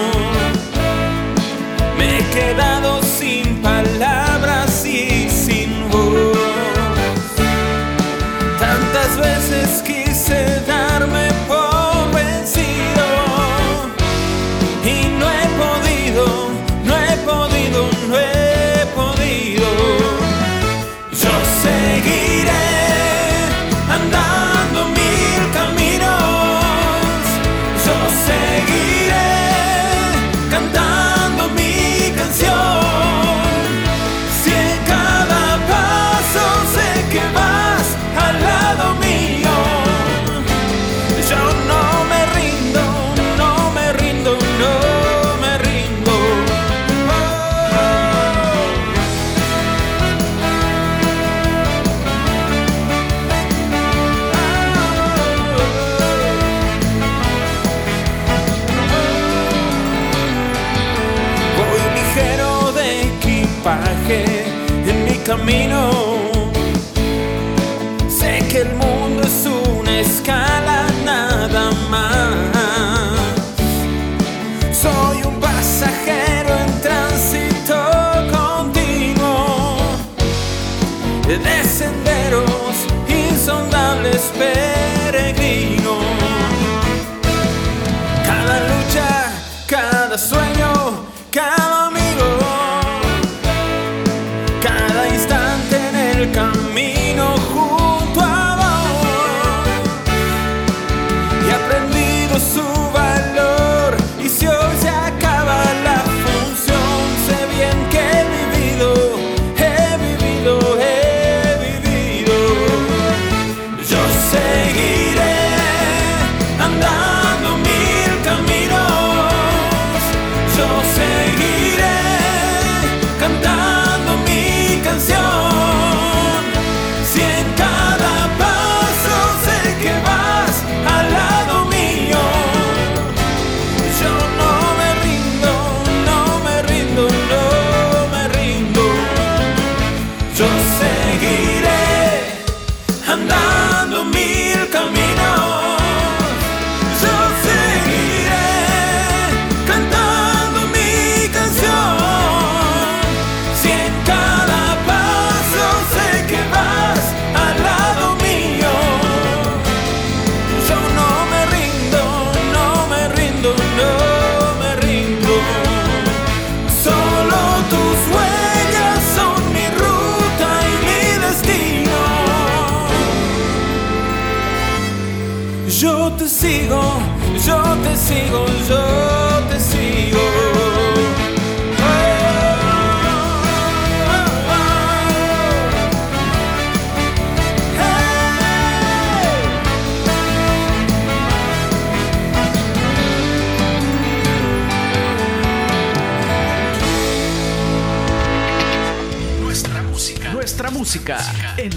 camino.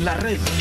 la red.